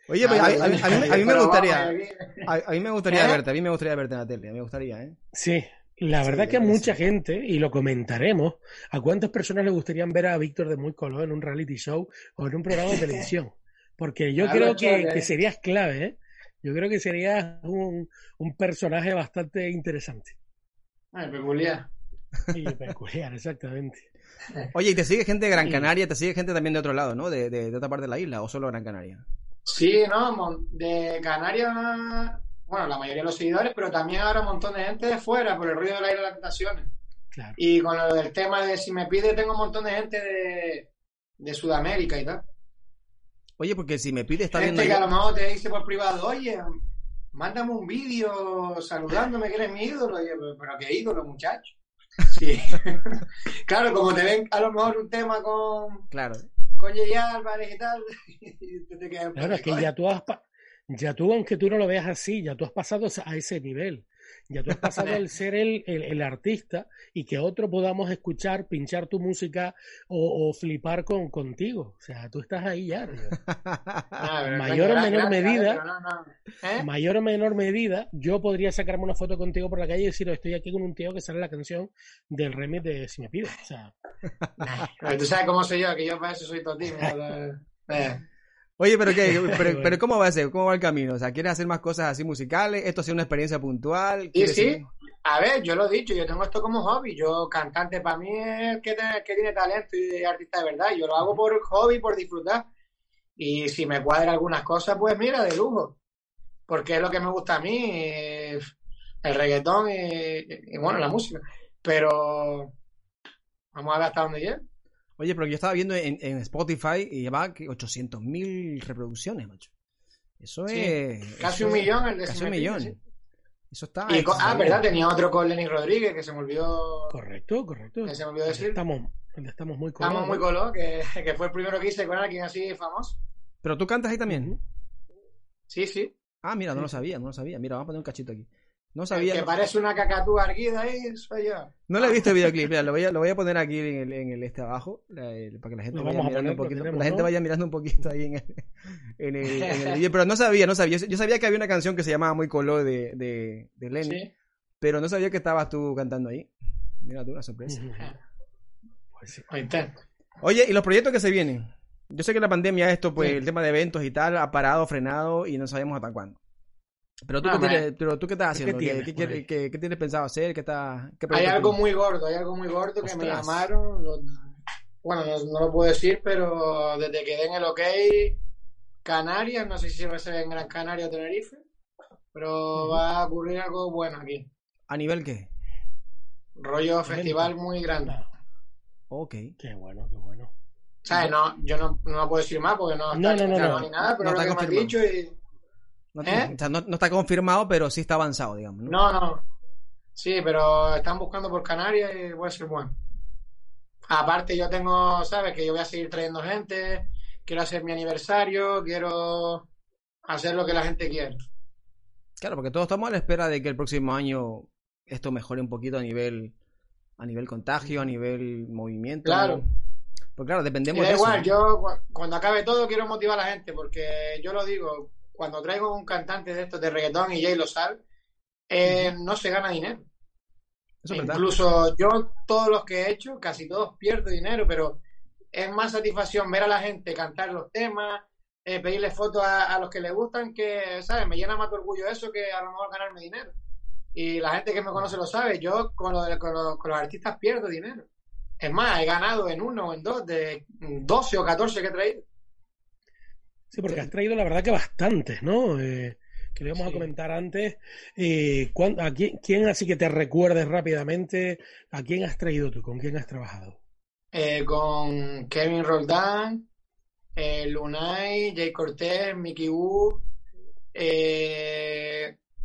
Oye, pues, a, Claro, a mí- a mí, a mí me gustaría, a, mí me gustaría verte, a mí me gustaría verte en la tele, me gustaría, ¿eh? Sí, la verdad Sí, que a mucha gente, y lo comentaremos, ¿a cuántas personas le gustarían ver a Víctor de Muy Color en un reality show o en un programa de televisión? Porque yo Claro, creo que, que serías clave, ¿eh? Yo creo que serías un, un personaje bastante interesante Ay, peculiar. y peculiar, exactamente. Oye, y te sigue gente de Gran. Canaria, te sigue gente también de otro lado, ¿no? De, de, de otra parte de la isla, o solo Gran Canaria. Sí, no, de Canarias, bueno, la mayoría de los seguidores, pero también ahora un montón de gente de fuera por el ruido de la isla de las tentaciones. Claro. Y con lo del tema de si me pide, tengo un montón de gente de, de Sudamérica y tal. Oye, porque si me pide, está viendo Gente que a lo mejor te dice por privado, oye, mándame un vídeo saludándome que eres mi ídolo. Yo, pero, qué ídolo, muchacho. Sí. claro, como te ven a lo mejor un tema con, Claro. con Jay Álvarez y tal, y te, quedas Claro, es que ya tú has, ya tú, aunque tú no lo veas así, ya tú has pasado a ese nivel. Ya tú has pasado al ser el, el, el artista y que otro podamos escuchar, pinchar tu música o, o flipar con, contigo. O sea, tú estás ahí ya, tío. Ah, mayor o menor gracias, medida. pero no, no. ¿Eh? mayor o menor medida, yo podría sacarme una foto contigo por la calle y decir, estoy aquí con un tío que sale la canción del remix de Si me pides. O sea, tú sabes cómo soy yo, que yo para eso soy todo tímido. Eh. Oye, pero qué, pero, ¿cómo va a ser? ¿Cómo va el camino? O sea, ¿quieres hacer más cosas así musicales? ¿Esto ha sido una experiencia puntual? ¿Quieres sí. A ver, yo lo he dicho, yo tengo esto como hobby. Yo, cantante, para mí es el que, te- el que tiene talento y artista de verdad. Yo lo hago por hobby, por disfrutar. Y si me cuadra algunas cosas, pues mira, de lujo. Porque es lo que me gusta a mí, el reggaetón y, y, bueno, la música. Pero vamos a ver hasta dónde llega. Oye, pero yo estaba viendo en, en Spotify y llevaba que 800.000 reproducciones, macho. Eso Sí. es... Casi eso un es- millón el de Casi Si un millón. sí. Eso está... Y ah, verdad, tenía otro con Lenny Rodríguez que se me olvidó. correcto, correcto. Que se me olvidó decir. Estamos, estamos muy Estamos cómodos. muy color, que, que fue el primero que hice con alguien así famoso. Pero tú cantas ahí también. Sí, sí. Ah, mira, no lo sabía, no lo sabía. Mira, vamos a poner un cachito aquí. No El sabía. que parece una cacatúa erguida ahí, soy yo. No le he visto el videoclip. Mira, lo voy a, lo voy a poner aquí en el, en el este abajo. el- para que la gente Lo vaya mirando poner, un lo poquito. tenemos, la gente ¿no? vaya mirando un poquito ahí en el, en el, en el video. Pero no sabía, no sabía. Yo, sabía que había una canción que se llamaba Muy Color de, de, de Lenny. Sí. Pero no sabía que estabas tú cantando ahí. Mira tú, una sorpresa. Ujú. Pues sí. Lo intento. Oye, ¿y los proyectos que se vienen? Yo sé que la pandemia, esto, pues, Sí. el tema de eventos y tal, ha parado, frenado y no sabemos hasta cuándo. Pero tú, Ah, qué, tienes, pero tú qué estás ¿Qué haciendo? ¿Qué, tienes qué qué- qué tienes pensado hacer? ¿Qué está, qué Hay algo muy gordo, hay algo muy gordo que me llamaron. lo- bueno, no, no lo puedo decir, pero desde que den el ok, Canarias, no sé si va a ser en Gran Canaria o Tenerife, pero va a ocurrir algo bueno aquí. ¿A nivel qué? Rollo festival muy grande. Ok. qué bueno, qué bueno. ¿Sabes? No, yo no, no lo puedo decir más porque no, No, está no, no, confirmado no. ni nada, pero No lo está que me han dicho y... No, ¿Eh? o sea, no- no está confirmado, pero sí está avanzado, digamos. ¿no? No, no. Sí, pero están buscando por Canarias y puede ser bueno. Aparte, yo tengo, ¿sabes? Que yo voy a seguir trayendo gente, quiero hacer mi aniversario, quiero hacer lo que la gente quiere. Claro, porque todos estamos a la espera de que el próximo año esto mejore un poquito a nivel a nivel contagio, a nivel movimiento. Claro. Pues claro, Y dependemos da de eso. igual, yo cu- cuando acabe todo quiero motivar a la gente, porque yo lo digo, cuando traigo un cantante de estos de reggaetón y Jay lo sabe, eh, no se gana dinero. Eso. Incluso yo, todos los que he hecho, casi todos pierdo dinero, pero es más satisfacción ver a la gente cantar los temas, eh, pedirle fotos a, a los que les gustan, que, ¿sabes? Me llena más de orgullo eso que a lo mejor ganarme dinero. Y la gente que me conoce lo sabe, yo con, lo de- con, lo- con los artistas pierdo dinero. Es más, he ganado en uno o en dos, de 12 o 14 que he traído. Sí, porque has traído la verdad que bastantes, ¿no? Eh, que le íbamos a comentar antes. Eh, ¿cuán- a quién, quién así que te recuerdes rápidamente? ¿A quién has traído tú? ¿Con quién has trabajado? Eh, con Kevin Roldán, Lunay, Jay Cortés, Mickey Wu,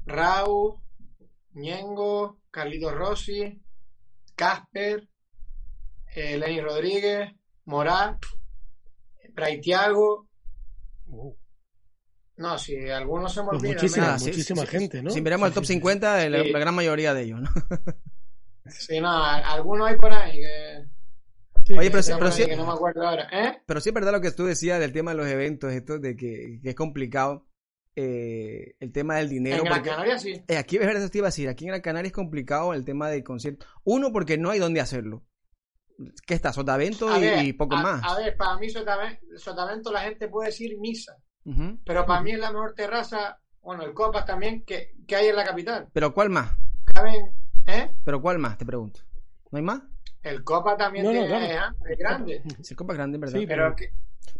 Raúl, Ñengo, Carlitos Rossi, Casper, Lenny Rodríguez, Morat, Braithiago. Wow. No, si algunos se Pues muchísima. Nada, sí, muchísima gente, ¿no? Si miramos Sí, el top sí, sí. 50, la, Sí. la gran mayoría de ellos, ¿no? Sí, no, algunos hay por ahí que, Sí, Oye, pero pero sí- no me acuerdo ahora. ¿Eh? Pero sí es verdad lo que tú decías del tema de los eventos, esto de que, que es complicado eh, el tema del dinero. En Gran porque- Canaria sí. Eh, aquí es verdad, eso te iba a decir, aquí en Gran Canaria es complicado el tema del concierto. Uno, porque no hay dónde hacerlo. ¿Qué está? Sotavento A y, ver, y poco a- más. A ver, para mí Sotaven- Sotavento la gente puede decir misa, pero para mí es la mejor terraza, bueno, el Copas también, que, que hay en la capital. Pero ¿cuál más? Caben, ¿eh? ¿Pero cuál más? Te pregunto. ¿No hay más? El Copa también No, no, tiene, claro. es grande. Sí, el Copa es grande, en ¿verdad? Sí, Pero que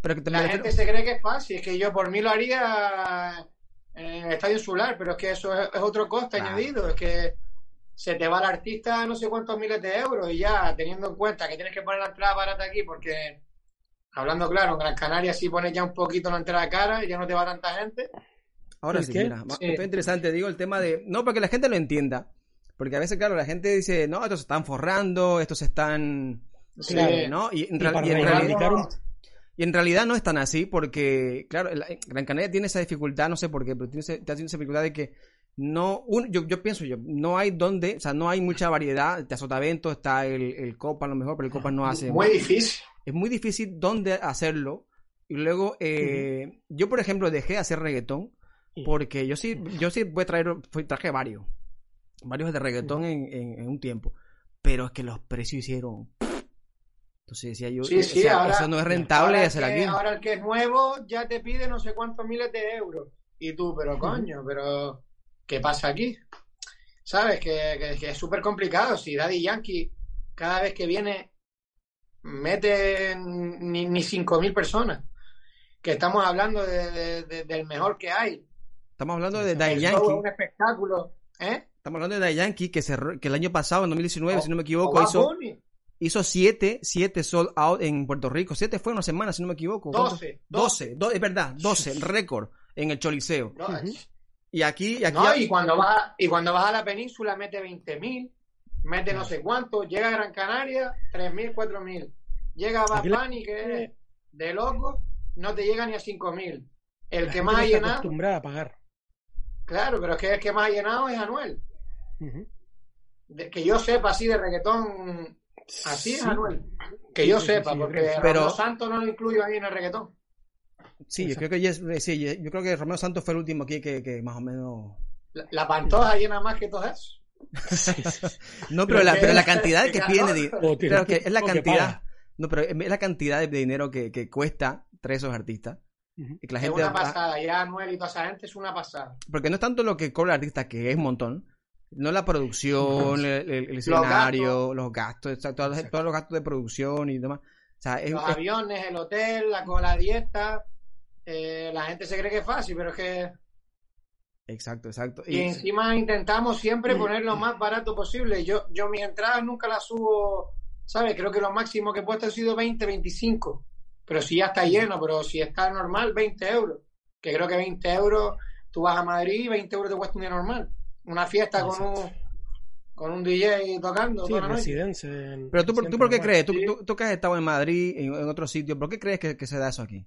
pero que te me la gente se cree que es fácil, es que yo por mí lo haría en el Estadio Insular, pero es que eso es, es otro coste Claro. añadido, es que se te va el artista no sé cuántos miles de euros y ya teniendo en cuenta que tienes que poner la entrada barata aquí porque hablando claro, en Gran Canaria si pones ya un poquito la entrada cara y ya no te va tanta gente. Ahora ¿El sí, qué? mira, Sí. esto es interesante, digo el tema de... No, para que la gente lo entienda. Porque a veces, claro, la gente dice, no, estos se están forrando, estos se están... Sí. eh, ¿no? Y en, Y real- para y en reivindicar realidad, un- y en realidad no es tan así porque, claro, la- Gran Canaria tiene esa dificultad, no sé por qué, pero tiene, ese- tiene esa dificultad de que no, un- yo, yo pienso yo, no hay donde, o sea, no hay mucha variedad, está Sotavento, está el, el Copa a lo mejor, pero el Copa no hace... Muy difícil. es muy difícil dónde hacerlo. Y luego, eh, yo por ejemplo dejé de hacer reggaetón porque yo sí, yo sí voy a traer, traje varios, varios de reggaetón en, en- en un tiempo, pero es que los precios hicieron. Entonces decía yo, Sí, o sí, sea, ahora- eso no es rentable hacer que- aquí. Ahora el que es nuevo ya te pide no sé cuántos miles de euros. Y tú, pero coño, pero ¿qué pasa aquí? ¿Sabes? Que, que- que es súper complicado. Si Daddy Yankee cada vez que viene mete ni, ni 5.000 personas. Que estamos hablando de- de- de- del mejor que hay. Estamos hablando de Daddy Yankee, es un espectáculo. ¿Eh? estamos hablando de Daddy Yankee que cerró, que el año pasado, en 2019, O- si no me equivoco, hizo, Bunny, hizo siete, siete sold out en Puerto Rico. Siete fue una semana, si no me equivoco. ¿Cuánto? 12. 12, do- es verdad, 12, récord en el Choliseo. No, Y aquí, y aquí No, y cuando vas a, y cuando vas a la península mete 20.000, mete no sé cuánto, llega a Gran Canaria 3.000, 4.000. Llega a Aquí la- que es de loco, no te llega ni a 5.000. El La que más ha llenado, acostumbrada a pagar. claro, pero es que el que más ha llenado es Anuel. De- que yo sepa así de reggaetón, así es. Anuel. Que yo sí, sepa, sí, porque. Pero- Santos no lo incluyo ahí en el reggaetón. Sí, yo creo que ya es- sí, yo yo creo que Romeo Santos fue el último aquí que, que más o menos. La, la Pantoja llena más que todo eso. Sí, sí, sí. No, pero Pero la, que- pero la cantidad que tiene, claro que es la cantidad. No, pero es la cantidad de dinero que, que cuesta traer esos artistas. Ujú. Y que la Es una pasada, ya Anuel y toda esa gente es una pasada. porque no es tanto lo que cobra el artista, que es un montón. No la producción, el, el- el escenario, los gastos, todos los gastos de producción y demás. O sea, es, los es- aviones, el hotel, la cola dieta. eh, la gente se cree que es fácil, pero es que. exacto, exacto. Y Y, encima intentamos siempre poner lo más barato posible. Yo, yo mis entradas nunca las subo, ¿sabes? Creo que lo máximo que he puesto ha sido 20, 25. Pero si ya está lleno, pero si está normal, 20 euros. Que creo que 20 euros, tú vas a Madrid y 20 euros te cuesta un día normal. Una fiesta con un, con un DJ tocando. Sí, toda la noche. residencia. en- Pero tú, por- ¿tú siempre por qué crees? ¿Tú, Sí. tú, tú que has estado en Madrid, en, en otro sitio, ¿por qué crees que, que se da eso aquí?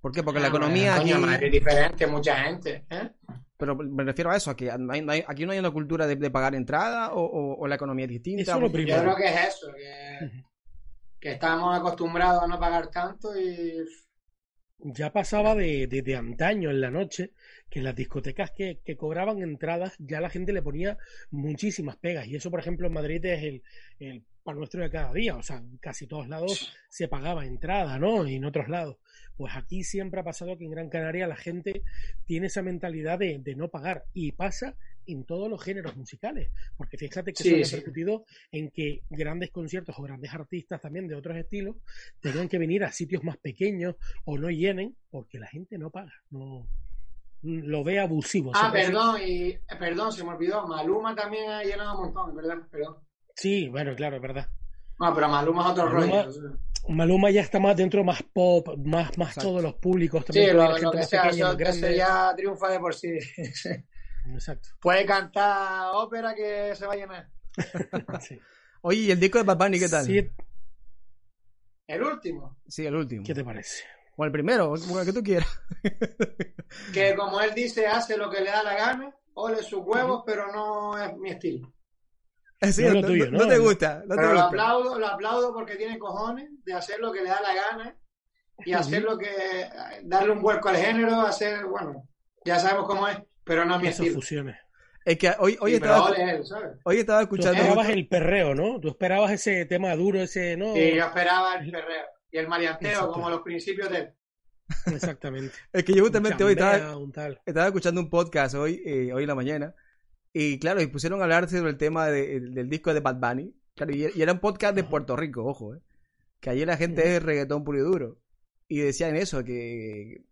¿Por qué? Porque la Ah, economía coño, aquí... Madrid es diferente, mucha gente. ¿eh? Pero me refiero a eso, a que no hay- no hay- aquí no hay una cultura de, de pagar entrada o, o- o la economía es distinta. Eso es lo Porque- Yo primero. creo que es eso, que, que estamos acostumbrados a no pagar tanto y Ya pasaba de, de, de antaño en la noche que las discotecas que, que cobraban entradas ya la gente le ponía muchísimas pegas. Y eso, por ejemplo, en Madrid es el, el pan nuestro de cada día. O sea, en casi todos lados se pagaba entrada, ¿no? Y en otros lados. Pues aquí siempre ha pasado que en Gran Canaria la gente tiene esa mentalidad de, de no pagar. Y pasa en todos los géneros musicales. Porque fíjate que Sí, eso ha sí. repercutido en que grandes conciertos o grandes artistas también de otros estilos tengan que venir a sitios más pequeños o no llenen porque la gente no paga. No lo ve abusivo. Ah, perdón, y perdón, se me olvidó. Maluma también ha llenado un montón, ¿verdad? Perdón. Sí, bueno, claro, es verdad. No, pero Maluma es otro Maluma- rollo. Maluma ya está más dentro, más pop, más, más Exacto. todos los públicos. Sí, También puede lo, lo que sea, eso, grande. ya triunfa de por sí. Exacto. Puede cantar ópera que se va a llenar. Sí. Oye, ¿y el disco de Bad Bunny qué tal? Sí, El último, Sí, el último. ¿Qué te parece? O el primero, o el que tú quieras. que como él dice, hace lo que le da la gana, ole sus huevos, pero no es mi estilo. Sí, No es lo no, tuyo, no ¿no? te gusta, no te Pero lo gusta. aplaudo, lo aplaudo porque tiene cojones de hacer lo que le da la gana y hacer lo que, darle un vuelco al género, hacer, bueno, ya sabemos cómo es, pero no mi Esas estilo. fusiones. Es que hoy, hoy, Sí, estaba, ole él, ¿sabes? hoy estaba Tú escuchando... esperabas el perreo, ¿no? Tú esperabas ese tema duro, ese, ¿no? Y yo esperaba el perreo y el marianteo como los principios de él. Exactamente. Es que yo justamente hoy estaba, Chambea, un tal. estaba escuchando un podcast hoy, eh, hoy en la mañana. Y claro, y pusieron a hablar sobre el tema de- del disco de Bad Bunny. Claro, y, y era un podcast de. Puerto Rico, ojo, eh. Que allí la gente es reggaetón puro y duro. Y decían eso, que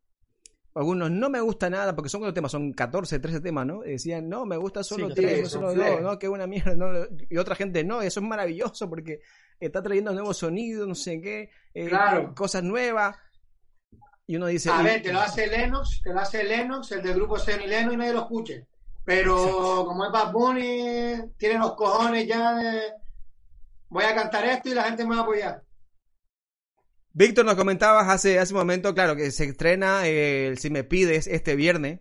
algunos no me gusta nada, porque son cuántos temas, son 14, 13 temas, ¿no? Y decían, no, me gusta solo Sí, tres, solo dos, no, que una mierda. no. Y otra gente, no, eso es maravilloso porque está trayendo nuevos sonidos, no sé qué, eh, Claro. cosas nuevas. Y uno dice, A ver, te lo hace Lennox, te lo hace Lennox, el del grupo Zen y Lennox y nadie lo escuche. Pero como es Bad Bunny, tiene los cojones ya de voy a cantar esto y la gente me va a apoyar. Víctor, nos comentabas hace, hace un momento, claro, que se estrena eh, el Si Me Pides este viernes,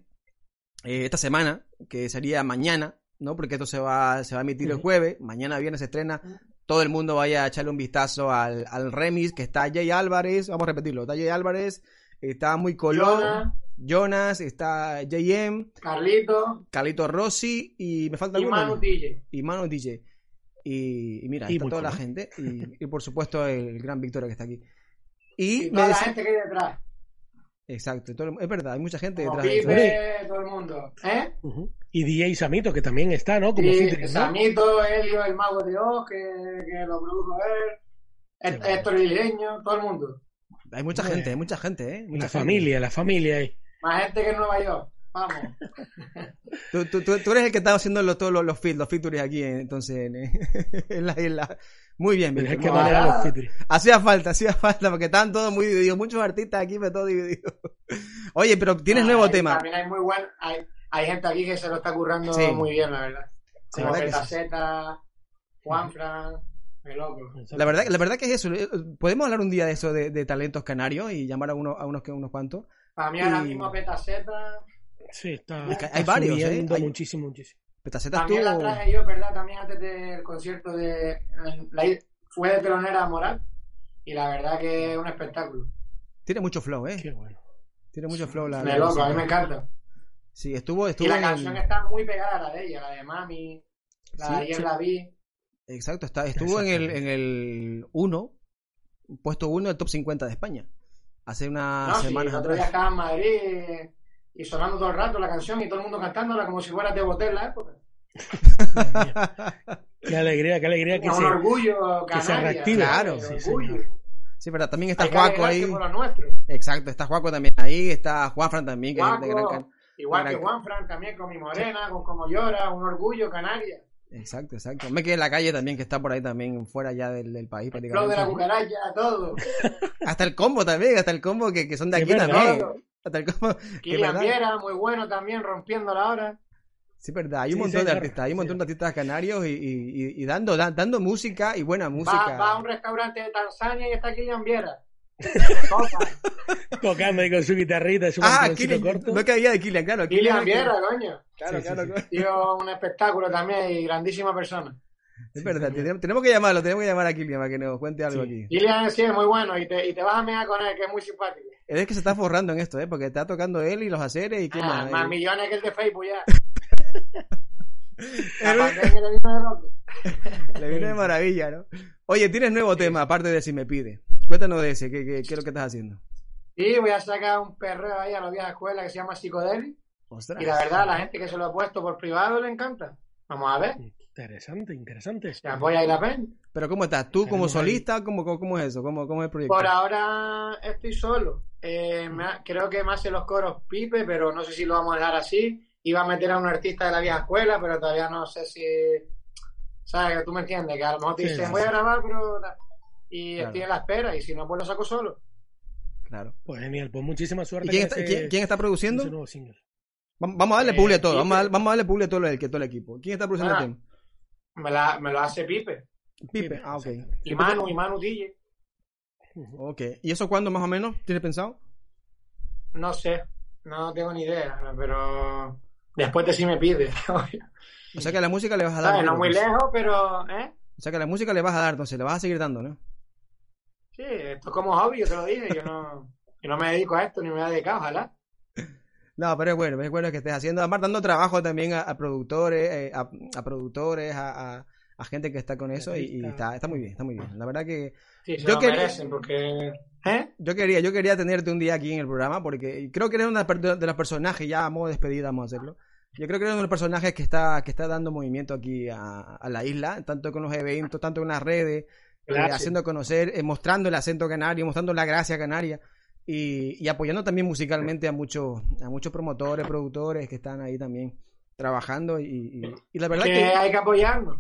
eh, esta semana, que sería mañana, ¿no? Porque esto se va, se va a emitir el jueves, mañana viernes se estrena, todo el mundo vaya a echarle un vistazo al, al remix, que está Jay Álvarez, vamos a repetirlo, está Jay Álvarez, está Muy Colón, Jonas, Jonas, está JM, Carlito Calito Rossi y me falta y alguno. Manu DJ. y Manu DJ. Y, y mira, Y está toda la cool. gente y, y por supuesto el gran Victoria que está aquí. Y, Y me toda la gente que hay detrás. Exacto, todo el- es verdad, hay mucha gente Como detrás de. Pipe, todo el mundo. ¿Eh? Ujú. Y DJ Samito, que también está, ¿no? Como Y ¿no? Samito, Helio, el mago de Oz, que, que lo produjo él. Héctor Lileño, todo el mundo. Hay mucha gente, hay mucha gente, ¿eh? Mucha La gente. familia, la familia ahí. Más gente que en Nueva York. Vamos. Tú, tú- tú- tú eres el que está haciendo los, todos los, los, feed- los features aquí, eh, entonces, en, en la isla. Muy bien, es que los featuring. Hacía falta, hacía falta, porque están todos muy divididos. Muchos artistas aquí, pero todos divididos. Oye, pero tienes Ah, nuevo hay- tema. También hay muy buen, hay, hay gente aquí que se lo está currando Sí. muy bien, la verdad. Como la verdad. Petaceta, Juanfran, el loco. La verdad, la verdad que es eso. eh, Podemos hablar un día de eso, de, de talentos canarios y llamar a, uno, a unos, que- unos cuantos. Para mí ahora Y- mismo Petaceta, Sí, está, Es que está hay varios, ¿eh? Hay- muchísimo, muchísimo. Petacetas también la tú. traje yo, ¿verdad? También antes del concierto de... la- fue de telonera Moral y la verdad que es un espectáculo. Tiene mucho flow, ¿eh? Qué bueno. Tiene mucho flow la. Me la loco, música. a mí me encanta. Sí, estuvo, estuvo Y la en- canción está muy pegada a la de ella, la de Mami, la Sí, de Ayer sí. la vi. Exacto, está, estuvo en el, en el 1, puesto 1 del top 50 de España. Hace unas No, sí, semanas el otro día atrás. estaba en Madrid y sonando todo el rato la canción y todo el mundo cantándola como si fuera de Botel en la época. Qué alegría, qué alegría que Es un se... orgullo que se reactive. Claro, sí. Sí, verdad, también está Juaco ahí. Exacto, está Juaco también ahí, está Juanfran también, que es de Juaco, gran can- igual gran- que Juanfran, también con mi morena, con como llora, un orgullo canaria. Exacto, exacto. Me quedé en la calle también, que está por ahí también, fuera ya del, del país. Lo de prácticamente. la cucaracha, todo. Hasta el combo también, hasta el combo que, que son de Sí, aquí verdad. también. Todo. Verdad. Viera, muy bueno también, rompiéndola ahora. Sí, verdad. Hay un Sí, montón de artistas, hay un montón Sí. de artistas canarios y, y, y- y dando, da- dando música y buena música. Va, va a un restaurante de Tanzania y está Kilian Viera. Toca. Tocando ahí con su guitarrita, su Ah, Kilian, corto. no caía de Kilian, claro. Kilian es- Viera, coño. Claro, Sí, claro, sí. claro. Tío, un espectáculo también y grandísima persona. Es verdad, tenemos, tenemos que llamarlo, tenemos que llamar a Kilian para que nos cuente algo Sí. aquí. Kilian sí es muy bueno y te, y te vas a mear con él, que es muy simpático. Él es que se está forrando en esto, ¿eh? Porque está tocando él y los aceres y qué Ah, más. más Eh, millones que el de Facebook ya. Le vino de. Le viene de maravilla, ¿no? Oye, tienes nuevo tema, aparte de si me pide. Cuéntanos de ese, ¿qué, qué, qué es lo que estás haciendo? Y voy a sacar un perreo ahí a la vieja escuela que se llama Psicodeli. Ostras. Y la verdad, a la gente que se lo ha puesto por privado le encanta. Vamos a ver. Interesante, interesante. Se apoya ahí la pen. Pero ¿cómo estás? ¿Tú como solista? ¿Cómo, cómo, cómo es eso? ¿Cómo, ¿Cómo es el proyecto? Por ahora estoy solo. Eh, ha- creo que me hace los coros Pipe, pero no sé si lo vamos a dejar así. Iba a meter a un artista de la vieja escuela, pero todavía no sé si. ¿Sabes? Tú me entiendes, que a lo mejor te Sí, dicen sí, voy a grabar, pero. Y Claro. estoy en la espera, y si no, pues lo saco solo. Claro. Pues genial, pues muchísima suerte. ¿Y quién está, ese- quién, quién está con produciendo? Vamos a darle Eh, publi a todo. Vamos a, vamos a darle publi a todo el, que todo el equipo. ¿Quién está produciendo Ah. el tema? Me, la, me lo hace Pipe. Pipe. Ah, ok. Y Manu, y Manu DJ. Ok. ¿Y eso cuándo más o menos? ¿Tienes pensado? No sé, no tengo ni idea, pero después de si me pide. O sea que a la música le vas a dar. ¿Sabes? No muy lejos, pero. ¿eh? O sea que a la música le vas a dar, entonces le vas a seguir dando, ¿no? Sí, esto es como hobby, yo te lo dije. Yo no, yo no me dedico a esto, ni me voy a dedicar, ojalá. No, pero es bueno, es bueno que estés haciendo, además dando trabajo también a, a productores, eh, a, a productores, a, gente que está con eso y, está, está muy bien, está muy bien. La verdad que Sí, se Yo lo quería- merecen, porque. ¿Eh? yo quería, yo quería tenerte un día aquí en el programa porque creo que eres uno de los personajes, ya a modo de despedida vamos a hacerlo. Yo creo que eres uno de los personajes que está, que está dando movimiento aquí a, a la isla, tanto con los eventos, tanto en las redes, eh, haciendo conocer, eh, mostrando el acento canario, mostrando la gracia canaria y, y apoyando también musicalmente a muchos, a muchos promotores, productores que están ahí también trabajando y, y- y la verdad Que que hay que apoyarnos.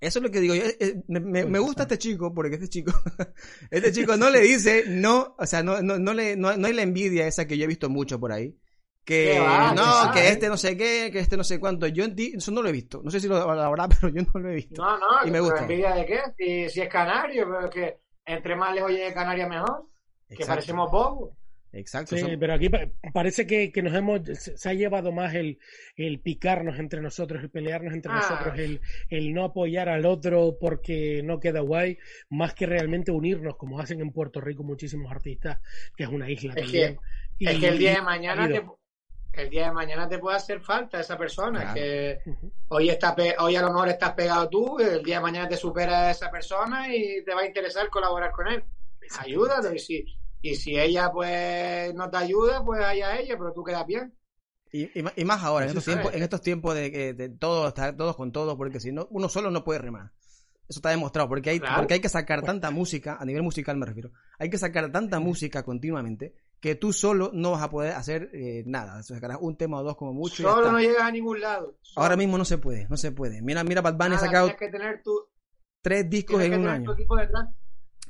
eso es lo que digo. yo, eh, eh, me, me- me gusta este chico porque este chico, este chico no le dice no, o sea, no, no, no le, no, no hay la envidia esa que yo he visto mucho por ahí. Que va, no, que eh. este no sé qué, que este no sé cuánto. Yo en ti, eso no lo he visto. No sé si lo habrá, pero yo no lo he visto. No, no, Y me gusta. envidia de qué? Si, si es canario, pero que entre más lejos llegue Canaria mejor. Que parecemos bobos. Exacto. Sí, son- pero aquí pa- parece que, que nos hemos, se ha llevado más el, el picarnos entre nosotros, el pelearnos entre Ah. nosotros, el, el no apoyar al otro porque no queda guay, más que realmente unirnos, como hacen en Puerto Rico muchísimos artistas, que es una isla Es también. Es Y- que el día de mañana te, el día de mañana te puede hacer falta esa persona. Claro. Que hoy está pe- hoy a lo mejor estás pegado tú, el día de mañana te supera esa persona y te va a interesar colaborar con él. Ayúdalo y si y si ella pues no te ayuda, pues allá ella, pero tú quedas bien. Y, más ahora, en estos tiempos, en estos tiempos de que de todos, estar todos con todos, porque si no, uno solo no puede remar. Eso está demostrado, porque hay, Claro. porque hay que sacar tanta música, a nivel musical me refiero, hay que sacar tanta música continuamente que tú solo no vas a poder hacer eh, nada. Sacarás un tema o dos como mucho. Solo no llegas a ningún lado. Solo. Ahora mismo no se puede, no se puede. Mira, mira, Bad Bunny ha sacado tienes que tener tu, tres discos en que un tener tu año. equipo detrás.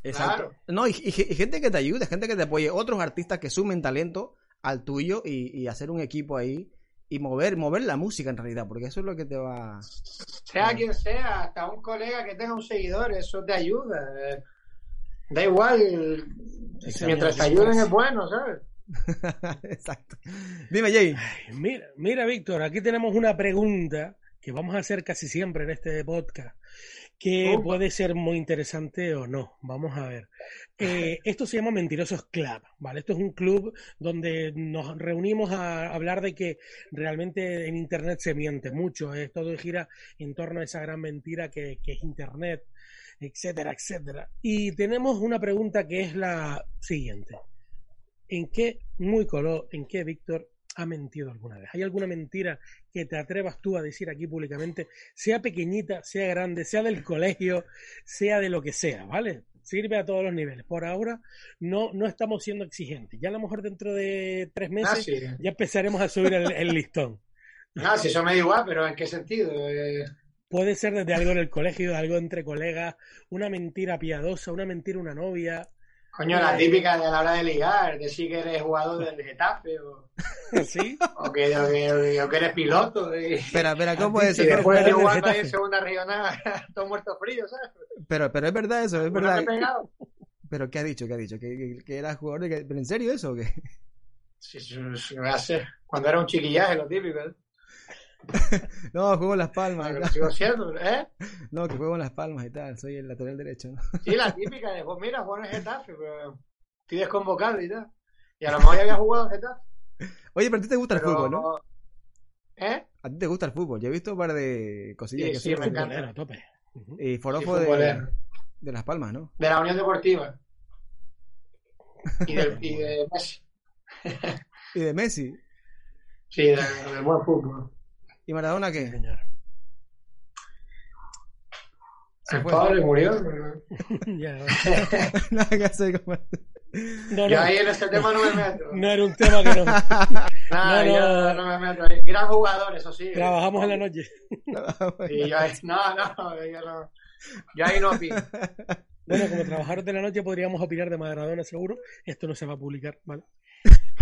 Exacto. Claro. No, y, y- y gente que te ayude, gente que te apoye, otros artistas que sumen talento al tuyo y, y hacer un equipo ahí y mover, mover la música en realidad, porque eso es lo que te va. Sea quien sea, hasta un colega que tenga un seguidor, eso te ayuda. Eh, Da igual, Exacto. mientras te ayuden es bueno, ¿sabes? Exacto. Dime, Jay. Mira, mira, Víctor, aquí tenemos una pregunta que vamos a hacer casi siempre en este podcast, que Opa. puede ser muy interesante o no. Vamos a ver. Eh, esto se llama Mentirosos Club, ¿vale? Esto es un club donde nos reunimos a hablar de que realmente en Internet se miente mucho, ¿eh? todo gira en torno a esa gran mentira que, que es Internet, etcétera, etcétera. Y tenemos una pregunta que es la siguiente. ¿En qué, muy color, en qué, Víctor, ha mentido alguna vez? ¿Hay alguna mentira que te atrevas tú a decir aquí públicamente, sea pequeñita, sea grande, sea del colegio, sea de lo que sea, ¿vale? Sirve a todos los niveles. Por ahora no, no estamos siendo exigentes. Ya a lo mejor dentro de tres Ah, meses sí. ya empezaremos a subir el, el listón. Ah, sí, eso me da igual, pero ¿en qué sentido? Eh, puede ser desde algo en el colegio, algo entre colegas, una mentira piadosa, una mentira una novia. Coño, la típica de la hora de ligar, decir que eres jugador del Getafe o, ¿Sí? o que, o que- o que eres piloto. Y, Espera, espera, ¿cómo puede Sí, y ser? después de jugando ahí en segunda regional, todo muerto frío, ¿sabes? Pero, pero es verdad eso, es verdad. Pero ¿qué ha dicho? ¿Qué ha dicho? ¿Que, que, que era jugador de... que- ¿Pero en serio eso o qué? Sí, sí, sí, me hace. Cuando era un chiquillaje, lo típico. ¿eh? No, juego en Las Palmas. y Pero tal. sigo siendo, ¿eh? No, que juego en Las Palmas y tal. Soy el lateral derecho. ¿no? Sí, la típica de, pues mira, juego en Getafe, pero estoy desconvocado y tal. Y a lo mejor ya había jugado en Getafe. Oye, pero a ti te gusta el fútbol, ¿no? ¿Eh? A ti te gusta el fútbol. Yo he visto un par de cosillas Sí, que sí, me encanta. Tope. Y Sí, forofo de, de Las Palmas, ¿no? De la Unión Deportiva. Y del, y de Messi. Y de Messi. Sí, del, del buen fútbol. ¿Y Maradona qué? señor. Se El fue. padre murió. Ya, Nada que hacer con- no, Yo no, ahí en ese tema no me meto. no era un tema que Nada, no, yo no. no me meto ahí. Gran jugador, eso sí. trabajamos en la noche. Y yo ahí, no, no, yo no. Yo ahí no opino. Bueno, como trabajadores de la noche podríamos opinar de Maradona seguro. Esto no se va a publicar, ¿vale?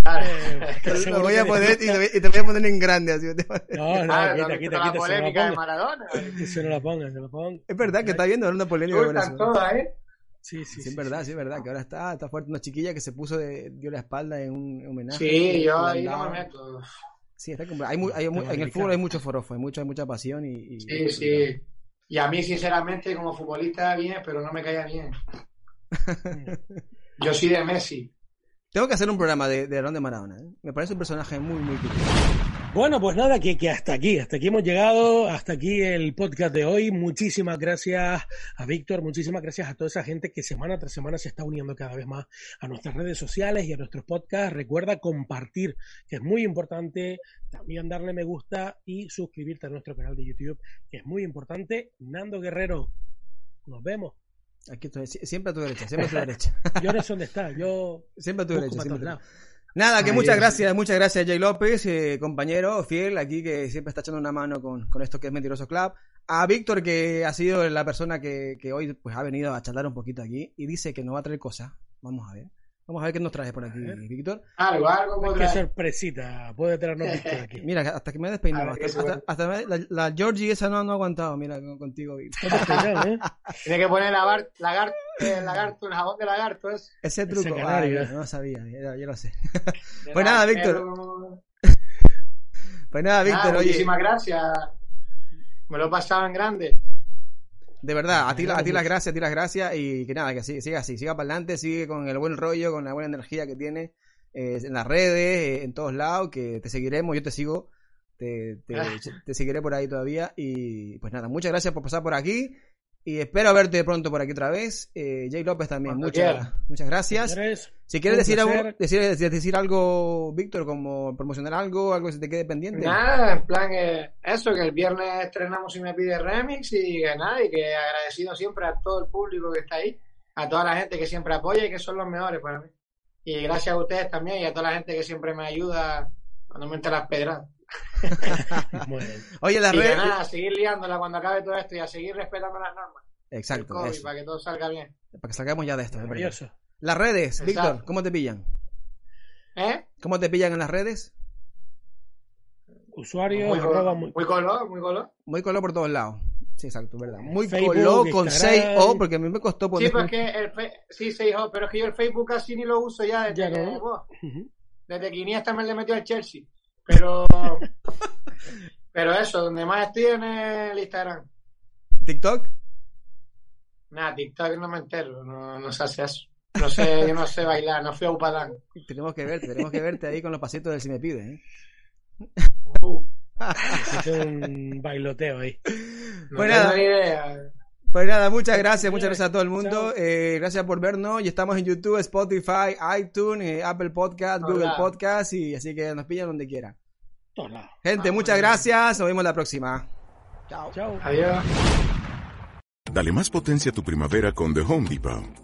Claro. Eh, Lo seguro voy a que- poner y, lo voy- y te voy a poner en grande. Así. No, no, Claro, quita, ¿no quita, la quita, se lo polémica de. Maradona. Se no la ponga, se la ponga. Es verdad que está viendo una polémica eso. todas, ¿eh? Sí, sí, Sí, sí. es verdad, sí, es verdad. Que ahora está, está fuerte una chiquilla que se puso de, dio la espalda en un homenaje. Sí, yo ahí no me meto. Sí, está hay hay Está en el fútbol hay mucho forofo, hay mucha, hay mucha pasión y, y- Sí, sí. Y a mí, sinceramente, como futbolista, bien, pero no me caía bien. Yo soy de Messi. Tengo que hacer un programa de, de de Maradona. ¿eh? Me parece un personaje muy, muy. Bueno, pues nada, que hasta aquí, hasta aquí hemos llegado, hasta aquí el podcast de hoy. Muchísimas gracias a Víctor, muchísimas gracias a toda esa gente que semana tras semana se está uniendo cada vez más a nuestras redes sociales y a nuestros podcasts. Recuerda compartir, que es muy importante, también darle me gusta y suscribirte a nuestro canal de YouTube, que es muy importante. Nando Guerrero, nos vemos. Aquí estoy, sie- siempre a tu derecha, siempre a tu derecha. Yo no sé dónde está, yo Siempre a tu derecha. siempre a tu-. Nada, que muchas gracias, muchas gracias Jay López, eh, compañero fiel aquí que siempre está echando una mano con, con esto que es Mentiroso Club. A Víctor que ha sido la persona que, que hoy pues ha venido a charlar un poquito aquí y dice que nos va a traer cosas. Vamos a ver. Vamos a ver qué nos trae por aquí. Víctor. Algo, algo Qué sorpresita puede traernos Víctor aquí. Mira, hasta que me he despeinado. ver, Hasta, qué hasta- hasta me- la, la Georgie esa no, no ha aguantado, mira, con- contigo, Víctor. ¿Cómo te llamas, eh? Tiene que poner lagar- lagarto, eh, lagarto, el jabón de lagarto. Es, Ese truco, canario, ah, eh. no lo sabía, ya, ya lo sé. Pues nada, Víctor. Pero- Pues nada, Víctor, Nada, oye, muchísimas gracias. Me lo he pasado en grande. De verdad, a ti, a ti las gracias, a ti las gracias y que nada, que siga, siga así, siga para adelante, sigue con el buen rollo, con la buena energía que tiene eh, en las redes, eh, en todos lados, que te seguiremos, yo te sigo, te, te, te seguiré por ahí todavía y pues nada, muchas gracias por pasar por aquí y espero verte pronto por aquí otra vez. Eh, Jay López también, Cuando muchas, quiera. muchas gracias. Señores, Si quieres decir algo, decir, decir algo, Víctor, como promocionar algo, algo que se te quede pendiente. Nada, en plan, eh, eso, que el viernes estrenamos y me pide remix y que nada, y que agradecido siempre a todo el público que está ahí, a toda la gente que siempre apoya y que son los mejores para mí. Y gracias a ustedes también y a toda la gente que siempre me ayuda cuando me entra las pedradas. Muy bien. Oye, las Y nada, a seguir liándola cuando acabe todo esto y a seguir respetando las normas Exacto, COVID eso, para que todo salga bien. para que salgamos ya de esto. Maravilloso. Las redes, Exacto. Víctor, ¿cómo te pillan? ¿Eh? ¿Cómo te pillan en las redes? Usuario, Muy, color, muy- muy color, muy color. Muy color por todos lados. Sí, exacto, verdad. Muy Facebook, color con Instagram. 6O, porque a mí me costó Sí, poner. pues que el fe- sí, sí, hijo, pero es que yo el Facebook casi ni lo uso ya desde Ya no. buah, Ujú. desde que Iniesta me le metió al Chelsea. Pero, pero eso, donde más estoy en el Instagram. TikTok. Nada, TikTok no me entero, no, no se hace eso. No sé, yo no sé bailar, no fui a Upadán. Tenemos que verte, tenemos que verte ahí con los pasitos del Si Me Pide. ¿eh? Uh, un bailoteo ahí. no Pues tengo ni idea. Pues nada, muchas gracias, muchas gracias a todo el mundo. Eh, gracias por vernos. Y estamos en YouTube, Spotify, iTunes, eh, Apple Podcast, Hola. Google Podcast. Y así que nos pillan donde quieran. Lados. Gente, muchas bueno. gracias. Nos vemos la próxima. Chao. Chao. Adiós. Dale más potencia a tu primavera con The Home Depot.